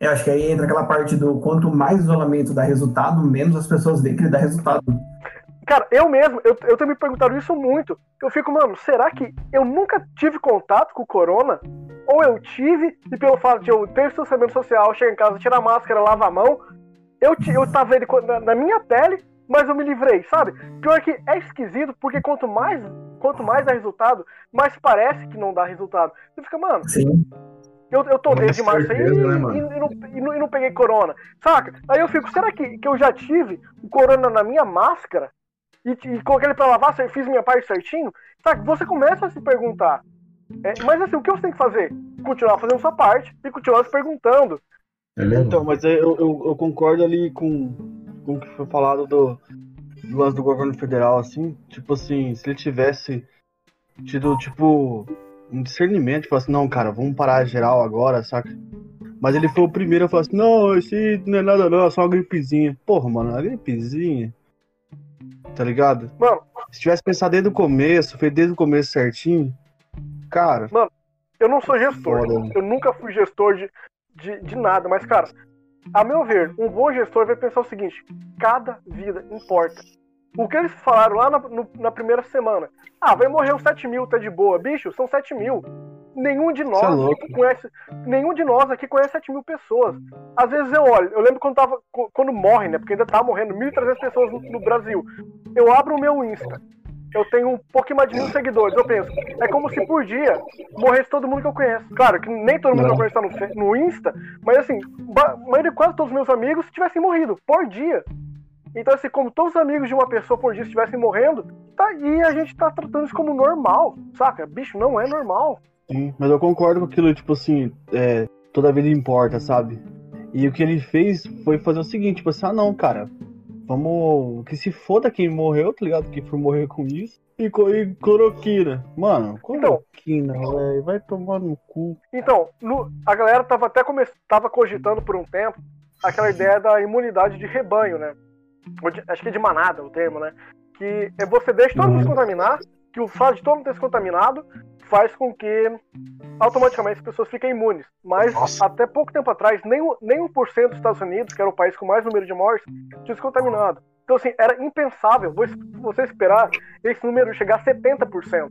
Eu acho que aí entra aquela parte do quanto mais isolamento dá resultado, menos as pessoas veem que ele dá resultado. Cara, eu mesmo, eu, eu tenho me perguntado isso muito. Eu fico, mano, será que eu nunca tive contato com o corona? Ou eu tive, e pelo fato de eu ter distanciamento social, chegar em casa, tirar a máscara, lavar a mão, eu, eu tava ele na, na minha pele, mas eu me livrei, sabe? Pior que é esquisito, porque quanto mais, quanto mais dá resultado, mais parece que não dá resultado. Você fica, mano, Sim. eu, eu tô Com desde março aí e, né, e e e não peguei corona, saca? Aí eu fico, será que, que eu já tive o corona na minha máscara? E, e coloquei ele pra lavar, fiz minha parte certinho? Saca? Você começa a se perguntar. É, mas assim, o que você tem que fazer? Continuar fazendo sua parte e continuar se perguntando. Beleza? Então, mas eu, eu, eu concordo ali com, com o que foi falado do, do lance do governo federal, assim. Tipo assim, se ele tivesse tido, tipo, um discernimento, tipo assim, não, cara, vamos parar geral agora, saca? Mas ele foi o primeiro a falar assim, não, esse não é nada não, é só uma gripezinha. Porra, mano, uma gripezinha. Tá ligado? Mano, Se tivesse pensado desde o começo, feito desde o começo certinho, cara, eu não sou gestor. Foda, né? Eu nunca fui gestor de, de, de nada. Mas, cara, a meu ver, um bom gestor vai pensar o seguinte: cada vida importa. O que eles falaram lá na, no- na primeira semana? Ah, vai morrer uns 7 mil, tá de boa. Bicho, são 7 mil. Nenhum de nós Cê é aqui conhece. Nenhum de nós aqui conhece 7 mil pessoas. Às vezes eu olho, eu lembro quando tava. Quando morre, né? Porque ainda tá morrendo 1.300 pessoas no, no Brasil. Eu abro o meu Insta. Eu tenho um pouquinho mais de mil seguidores. Eu penso, é como se por dia morresse todo mundo que eu conheço. Claro que nem todo mundo que eu conheço tá no, no Insta, mas assim, a maioria, quase todos os meus amigos tivessem morrido por dia. Então, assim, como todos os amigos de uma pessoa por dia estivessem morrendo, tá, e a gente tá tratando isso como normal, saca? Bicho, não é normal. Sim, mas eu concordo com aquilo, tipo assim, é, toda vida importa, sabe? E o que ele fez foi fazer o seguinte, tipo assim, ah não, cara, vamos. Que se foda quem morreu, tá ligado? Quem foi morrer com isso. E, e cloroquina. Mano, cloroquina, velho. Vai tomar no cu. Então, no- a galera tava até come... tava cogitando por um tempo aquela ideia da imunidade de rebanho, né? De- acho que é de manada o termo, né? Que é você deixa todo mundo se contaminar, que o fato de todo mundo ter se contaminado faz com que automaticamente as pessoas fiquem imunes. Mas Nossa. até pouco tempo atrás, nem, nem 1% dos Estados Unidos, que era o país com mais número de mortes, tinha se contaminado. Então, assim, era impensável vo- você esperar esse número chegar a 70%.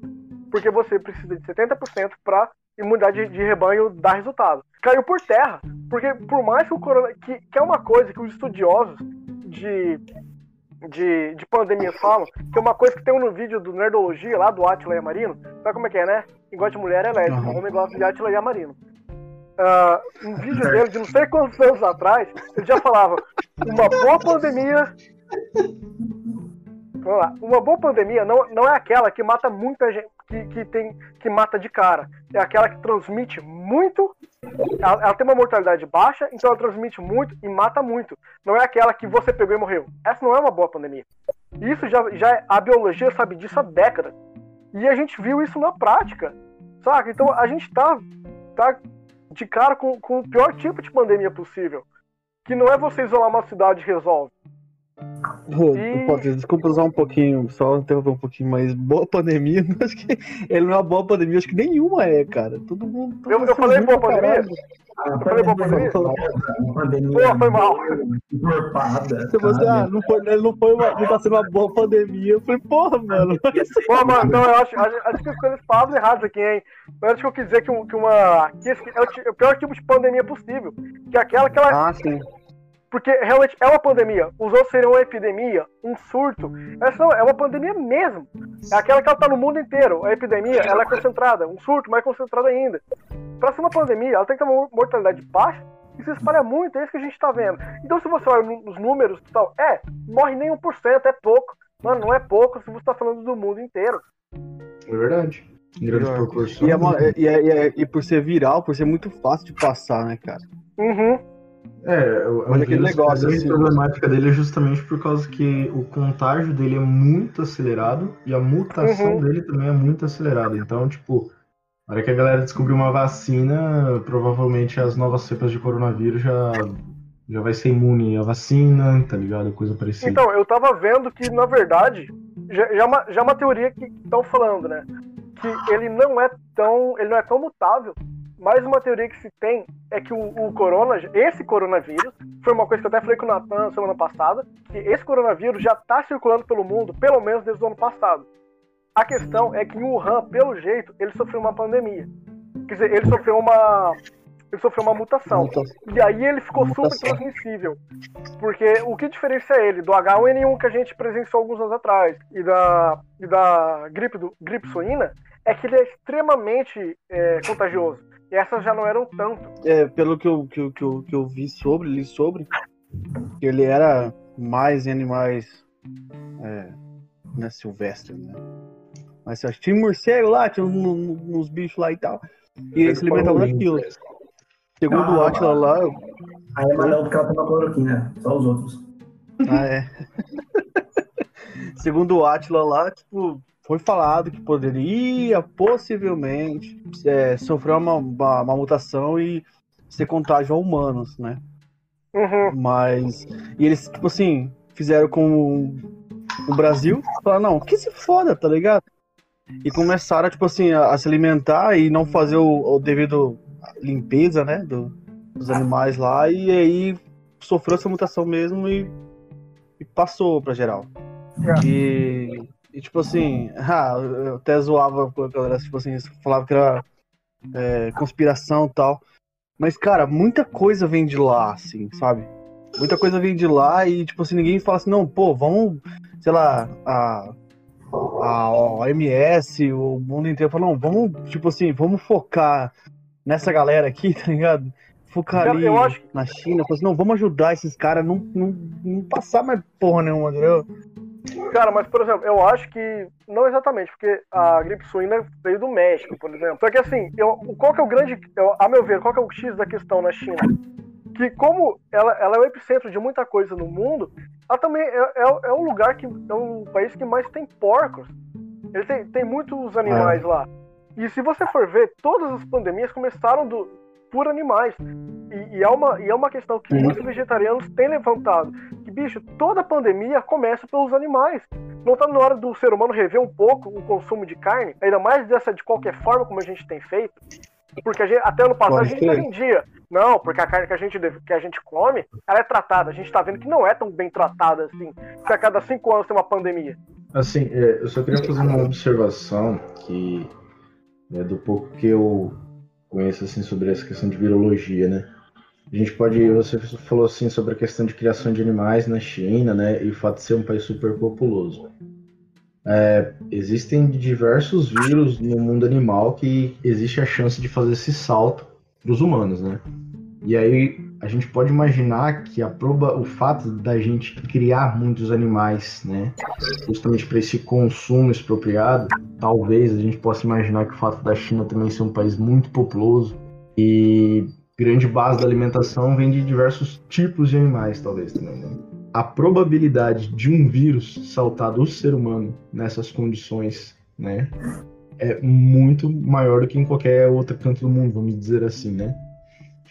Porque você precisa de 70% para imunidade de rebanho dar resultado. Caiu por terra. Porque por mais que o corona. Que, que é uma coisa que os estudiosos de, de, de pandemias falam, que é uma coisa que tem no vídeo do Nerdologia, lá do Atila e Amarino. Sabe como é que é, né? Igual de mulher é lésbica, Aham. homem gosta de Atila e Amarino. Ah, um vídeo dele de não sei quantos anos atrás, ele já falava: uma boa pandemia Vamos lá. Uma boa pandemia não, não é aquela que mata muita gente, que, que, tem, que mata de cara. É aquela que transmite muito. Ela, ela tem uma mortalidade baixa, então ela transmite muito e mata muito. Não é aquela que você pegou e morreu. Essa não é uma boa pandemia. Isso já, já a biologia sabe disso há décadas. E a gente viu isso na prática. Saca? Então a gente tá, tá de cara com, com o pior tipo de pandemia possível. Que não é você isolar uma cidade e resolve. Pode- desculpa usar um pouquinho, só interromper um pouquinho, mas boa pandemia, acho que ele não é uma boa pandemia, acho que nenhuma é, cara. Todo mundo. todo Eu- mundo eu falei boa pandemia? A falei boa pandemia Pô, foi mal. encorpada. Se você, ah, não foi, ele não foi uma, não tá sendo uma boa pandemia. Eu falei, porra, mano. Pô, mano, então eu acho, acho, acho que eu escolhi as palavras erradas aqui, hein? Eu acho que eu quis dizer que, um- que uma. Que esse é o, é o pior tipo de pandemia possível. Que é aquela que ela. Ah, sim. Porque realmente é uma pandemia. Os outros seriam uma epidemia, um surto. Essa não, é uma pandemia mesmo. É aquela que ela tá no mundo inteiro. A epidemia, ela é concentrada. Um surto mais concentrado ainda. Pra ser uma pandemia, ela tem que ter uma mortalidade baixa e se espalha muito. É isso que a gente tá vendo. Então, se você olha no- nos números e tal, é, morre nem 1%, é pouco. Mano, não é pouco se você tá falando do mundo inteiro. É verdade. Grandes proporções. E, é uma- e, é- e é- e por ser viral, por ser muito fácil de passar, né, cara? Uhum. É, é um Olha aquele negócio, a assim. problemática dele é justamente por causa que o contágio dele é muito acelerado e a mutação Uhum. dele também é muito acelerada. Então, tipo, na hora que a galera descobrir uma vacina, provavelmente as novas cepas de coronavírus já, já vai ser imune à vacina, tá ligado? Coisa parecida. Então, eu tava vendo que, na verdade, já, já, é uma, já é uma teoria que estão falando, né? Que ele não é tão. ele não é tão mutável. Mas uma teoria que se tem é que o, o corona, esse coronavírus, foi uma coisa que eu até falei com o Natan semana passada, que esse coronavírus já tá circulando pelo mundo, pelo menos desde o ano passado. A questão é que em Wuhan, pelo jeito, ele sofreu uma pandemia. Quer dizer, ele sofreu uma. Ele sofreu uma mutação. E aí ele ficou Mutação. super transmissível. Porque o que diferencia ele do H1N1 que a gente presenciou alguns anos atrás e da, e da gripe, do, gripe suína é que ele é extremamente é, contagioso. E essas já não eram tanto. É, pelo que eu, que, eu, que, eu, que eu vi sobre, li sobre, ele era mais em animais é, né, silvestres, né? Mas acho que tinha morcego lá, tinha uns, uns bichos lá e tal. E ele se alimentava daquilo. Segundo o Atila lá, Aí é malhão porque ela toma cloroquina, só os outros. Ah, é. Segundo o Atila lá, tipo, foi falado que poderia possivelmente é, sofrer uma, uma, uma mutação e ser contágio a humanos, né? Uhum. Mas. E eles, tipo assim, fizeram com o Brasil, falaram, não, que se foda, tá ligado? E começaram, tipo assim, a, a se alimentar e não fazer o, o devido limpeza, né? do- dos animais lá, e aí sofreu essa mutação mesmo e, e passou pra geral. É. E, e, tipo assim, ah, eu até zoava com a galera, tipo assim, falava que era é, conspiração e tal. Mas, cara, muita coisa vem de lá, assim, sabe? Muita coisa vem de lá e, tipo assim, ninguém fala assim, não, pô, vamos, sei lá, a, a OMS, o mundo inteiro fala, não, vamos, tipo assim, vamos focar nessa galera aqui, tá ligado? Focar ali acho- na China, falar assim, não, vamos ajudar esses caras a não, não, não passar mais porra nenhuma, entendeu? Cara, mas por exemplo, eu acho que. Não exatamente, porque a gripe suína veio do México, por exemplo. Só que assim, eu, qual que é o grande. eu- a meu ver, qual que é o X da questão na China? que como ela, ela é o epicentro de muita coisa no mundo, ela também é, é, é um lugar que é um país que mais tem porcos. Ele tem, tem muitos animais É. lá. E se você for ver, todas as pandemias começaram do, por animais. E, e é uma, e é uma questão que muitos vegetarianos têm levantado. Bicho, toda pandemia começa pelos animais. Não tá na hora do ser humano rever um pouco o consumo de carne, ainda mais dessa de qualquer forma como a gente tem feito? Porque a gente, até ano passado Pode a gente ser. vendia. Não, porque a carne que a, gente, que a gente come, ela é tratada. A gente tá vendo que não é tão bem tratada assim. Que a cada cinco anos tem uma pandemia. Assim, é, eu só queria fazer uma observação que é do pouco que eu conheço assim sobre essa questão de virologia, né? A gente pode, você falou assim sobre a questão de criação de animais na China, né? E o fato de ser um país super populoso. É, existem diversos vírus no mundo animal que existe a chance de fazer esse salto para os humanos, né? E aí a gente pode imaginar que a proba, o fato da gente criar muitos animais, né? justamente para esse consumo expropriado, talvez a gente possa imaginar que o fato da China também ser um país muito populoso e grande base da alimentação vem de diversos tipos de animais, talvez também. Né? A probabilidade de um vírus saltar do ser humano nessas condições, né, é muito maior do que em qualquer outro canto do mundo, vamos dizer assim, né?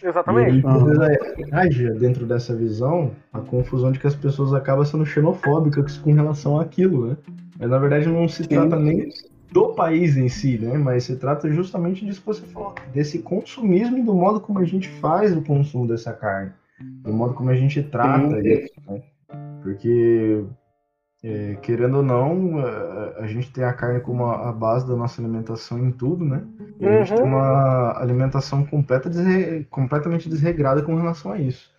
Exatamente. E aí, haja dentro dessa visão a confusão de que as pessoas acabam sendo xenofóbicas com relação àquilo, né? Mas na verdade não se trata nem do país em si, né? Mas se trata justamente disso que você falou, desse consumismo e do modo como a gente faz o consumo dessa carne, do modo como a gente trata Sim. isso, né? Porque é, querendo ou não, a, a gente tem a carne como a, a base da nossa alimentação em tudo, né? E a gente Uhum. tem uma alimentação completa, desre- completamente desregrada com relação a isso.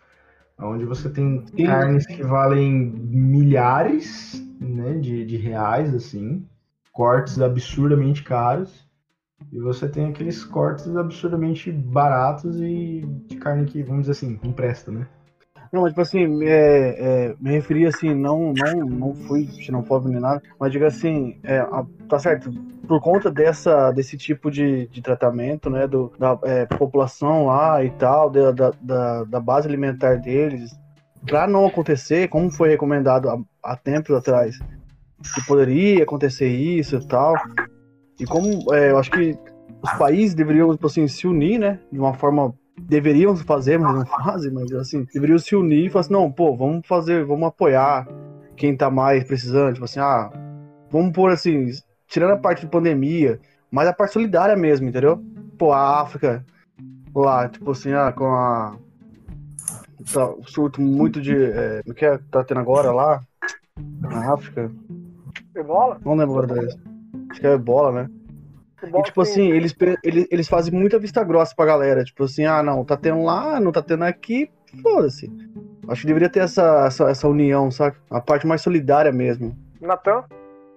Onde você tem Sim. carnes que valem milhares né, de, de reais, assim, cortes absurdamente caros, e você tem aqueles cortes absurdamente baratos e de carne que, vamos dizer assim, não presta, né? Não, mas tipo assim, é, é, me referi assim, não, não, não fui xenofóbico nem nada, mas diga assim, é, a- tá certo, por conta dessa, desse tipo de, de tratamento, né, do, da é, população lá e tal, da, da, da, base alimentar deles, pra não acontecer, como foi recomendado há, há tempos atrás, que poderia acontecer isso e tal, e como é, eu acho que os países deveriam, tipo assim, se unir, né, de uma forma deveriam fazer, mas não fazem, mas assim, deveriam se unir e falar assim, não, pô, vamos fazer, vamos apoiar quem tá mais precisando, tipo assim, ah, vamos pôr assim, tirando a parte de pandemia, mas a parte solidária mesmo, entendeu? Pô, a África, lá, tipo assim, ah, com a tá, surto muito de, é, o é, que tá tendo agora lá, na África, Ebola? não lembro agora dessa, acho que é ebola, né? Ebola E, tipo tem- assim, eles, eles, eles fazem muita vista grossa pra galera. Tipo assim, ah, não, tá tendo lá, não tá tendo aqui, foda-se. Acho que deveria ter essa, essa, essa união, sabe? A parte mais solidária mesmo. Natan,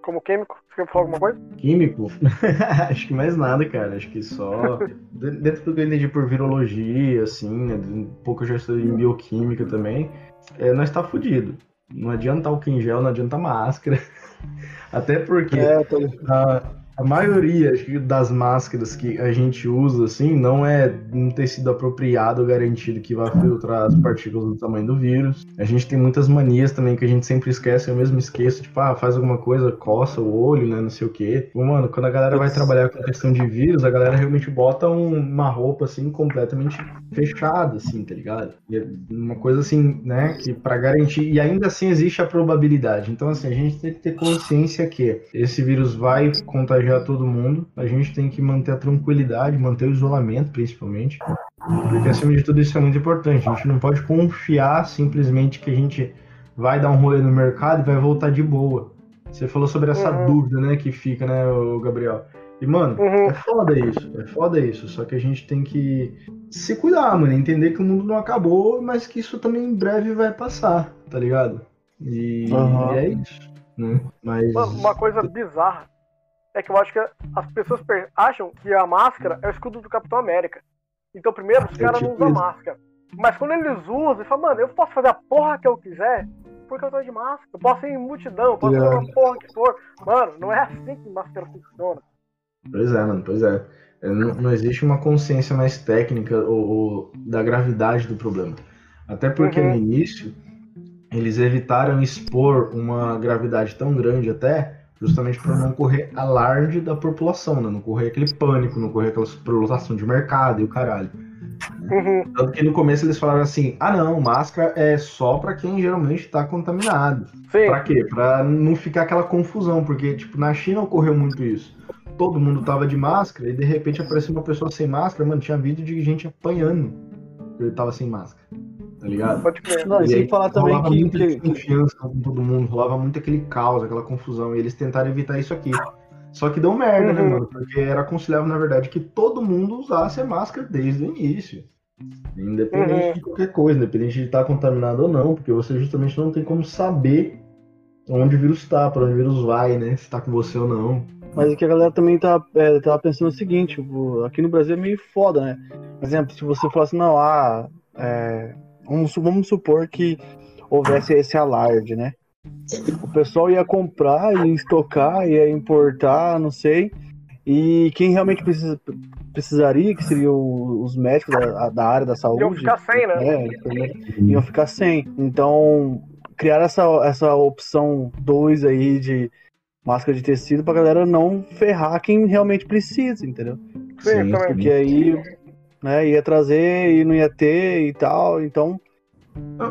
como químico, você quer falar alguma coisa? Químico? Acho que mais nada, cara. Acho que só. de- Dentro do que eu entendi por virologia, assim, né? Um pouco eu já estudei em bioquímica também. É, nós tá fudido. Não adianta álcool em gel, não adianta máscara. Até porque É, tô... a, a maioria das máscaras que a gente usa, assim, não é um tecido apropriado garantido que vai filtrar as partículas do tamanho do vírus. A gente tem muitas manias também que a gente sempre esquece, eu mesmo esqueço, tipo, ah, faz alguma coisa, coça o olho, né, não sei o quê. Mano, quando a galera vai trabalhar com questão de vírus, a galera realmente bota um- uma roupa, assim, completamente fechada, assim, tá ligado? E é uma coisa assim, né, que pra garantir, e ainda assim existe a probabilidade. Então, assim, a gente tem que ter consciência que esse vírus vai contagiar todo mundo, a gente tem que manter a tranquilidade, manter o isolamento, principalmente, porque acima de tudo isso é muito importante. A gente não pode confiar simplesmente que a gente vai dar um rolê no mercado e vai voltar de boa. Você falou sobre essa Uhum. dúvida, né, que fica, né, o Gabriel. E, mano, Uhum. é foda isso, é foda isso. Só que a gente tem que se cuidar, mano. Entender que o mundo não acabou, mas que isso também em breve vai passar, tá ligado? E, Aham. e é isso, né? Mas. Mano, uma coisa bizarra é que eu acho que as pessoas acham que a máscara é o escudo do Capitão América. Então, primeiro, os É caras tipo não usam isso. máscara. Mas quando eles usam, eles falam, mano, eu posso fazer a porra que eu quiser porque eu tô de máscara. Eu posso ir em multidão, eu posso fazer uma porra que for. Mano, não é assim que máscara funciona. Pois é, mano, pois é. É, Não, não existe uma consciência mais técnica ou, ou da gravidade do problema. Até porque Uhum. no início eles evitaram expor uma gravidade tão grande até justamente para não correr alarde da população, né? Não correr aquele pânico, não correr aquela superlotação de mercado e o caralho. Uhum. Tanto que no começo eles falaram assim: ah, não, máscara é só para quem geralmente está contaminado. Pra quê? Pra não ficar aquela confusão, porque, tipo, na China ocorreu muito isso. Todo mundo tava de máscara e de repente apareceu uma pessoa sem máscara, mano, tinha vídeo de gente apanhando ele tava sem máscara. Tá ligado? Pode crer. Não, e sem aí falar também rolava que, muita que, desconfiança com todo mundo, rolava muito aquele caos, aquela confusão, e eles tentaram evitar isso aqui. Só que deu merda, né, Uhum. mano? Porque era aconselhável, na verdade, que todo mundo usasse a máscara desde o início. Independente Uhum. de qualquer coisa, independente de estar contaminado ou não, porque você justamente não tem como saber onde o vírus tá, pra onde o vírus vai, né? Se tá com você ou não. Mas é que a galera também tá, é, tava pensando o seguinte, tipo, aqui no Brasil é meio foda, né? Por exemplo, se você falasse, não, ah, é, vamos, vamos supor que houvesse esse alarde, né? O pessoal ia comprar, ia estocar, ia importar, não sei. E quem realmente precisa, precisaria, que seriam os médicos da, da área da saúde. Iam ficar sem, né? É, iam ficar sem. Então, criar essa, essa opção 2 aí de máscara de tecido pra galera não ferrar quem realmente precisa, entendeu? Sim. Porque aí, né, ia trazer e não ia ter e tal, então.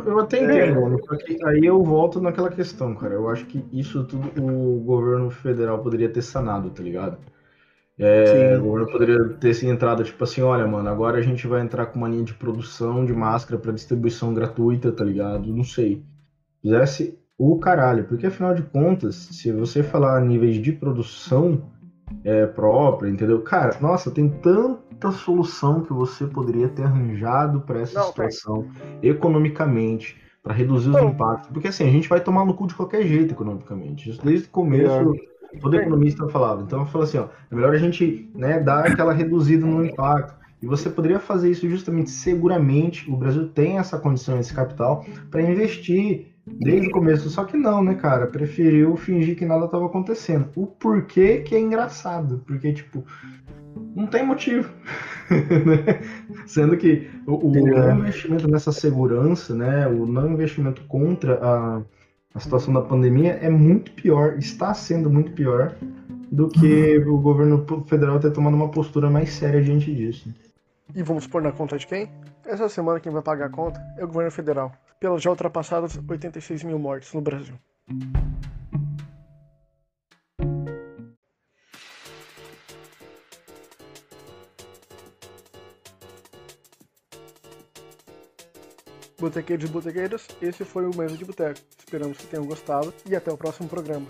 Eu, até entendo, mano, só que aí eu volto naquela questão, cara. Eu acho que isso tudo o governo federal poderia ter sanado, tá ligado? É, o governo poderia ter se entrado, tipo assim, olha, mano, agora a gente vai entrar com uma linha de produção de máscara pra distribuição gratuita, tá ligado? Não sei. Fizesse o caralho, porque afinal de contas, se você falar níveis de produção é, própria, entendeu? Cara, nossa, tem tanta solução que você poderia ter arranjado pra essa Não, situação economicamente, para reduzir os Não. impactos. Porque assim, a gente vai tomar no cu de qualquer jeito economicamente. Isso desde o começo, todo Sim. economista falava. Então eu falo assim, ó, é melhor a gente né, dar aquela reduzida no impacto. E você poderia fazer isso justamente seguramente. O Brasil tem essa condição, esse capital, para investir desde o começo. Só que não, né, cara? Preferiu fingir que nada estava acontecendo. O porquê que é engraçado. Porque, tipo, não tem motivo. né? Sendo que o, o não investimento nessa segurança, né? O não investimento contra a, a situação da pandemia é muito pior, está sendo muito pior do que o governo federal ter tomado uma postura mais séria diante disso. E vamos pôr na conta de quem? Essa semana quem vai pagar a conta é o governo federal, pelas já ultrapassadas 86 mil mortes no Brasil. Botequeiros e botequeiras, esse foi o Mesa de Boteco. Esperamos que tenham gostado e até o próximo programa.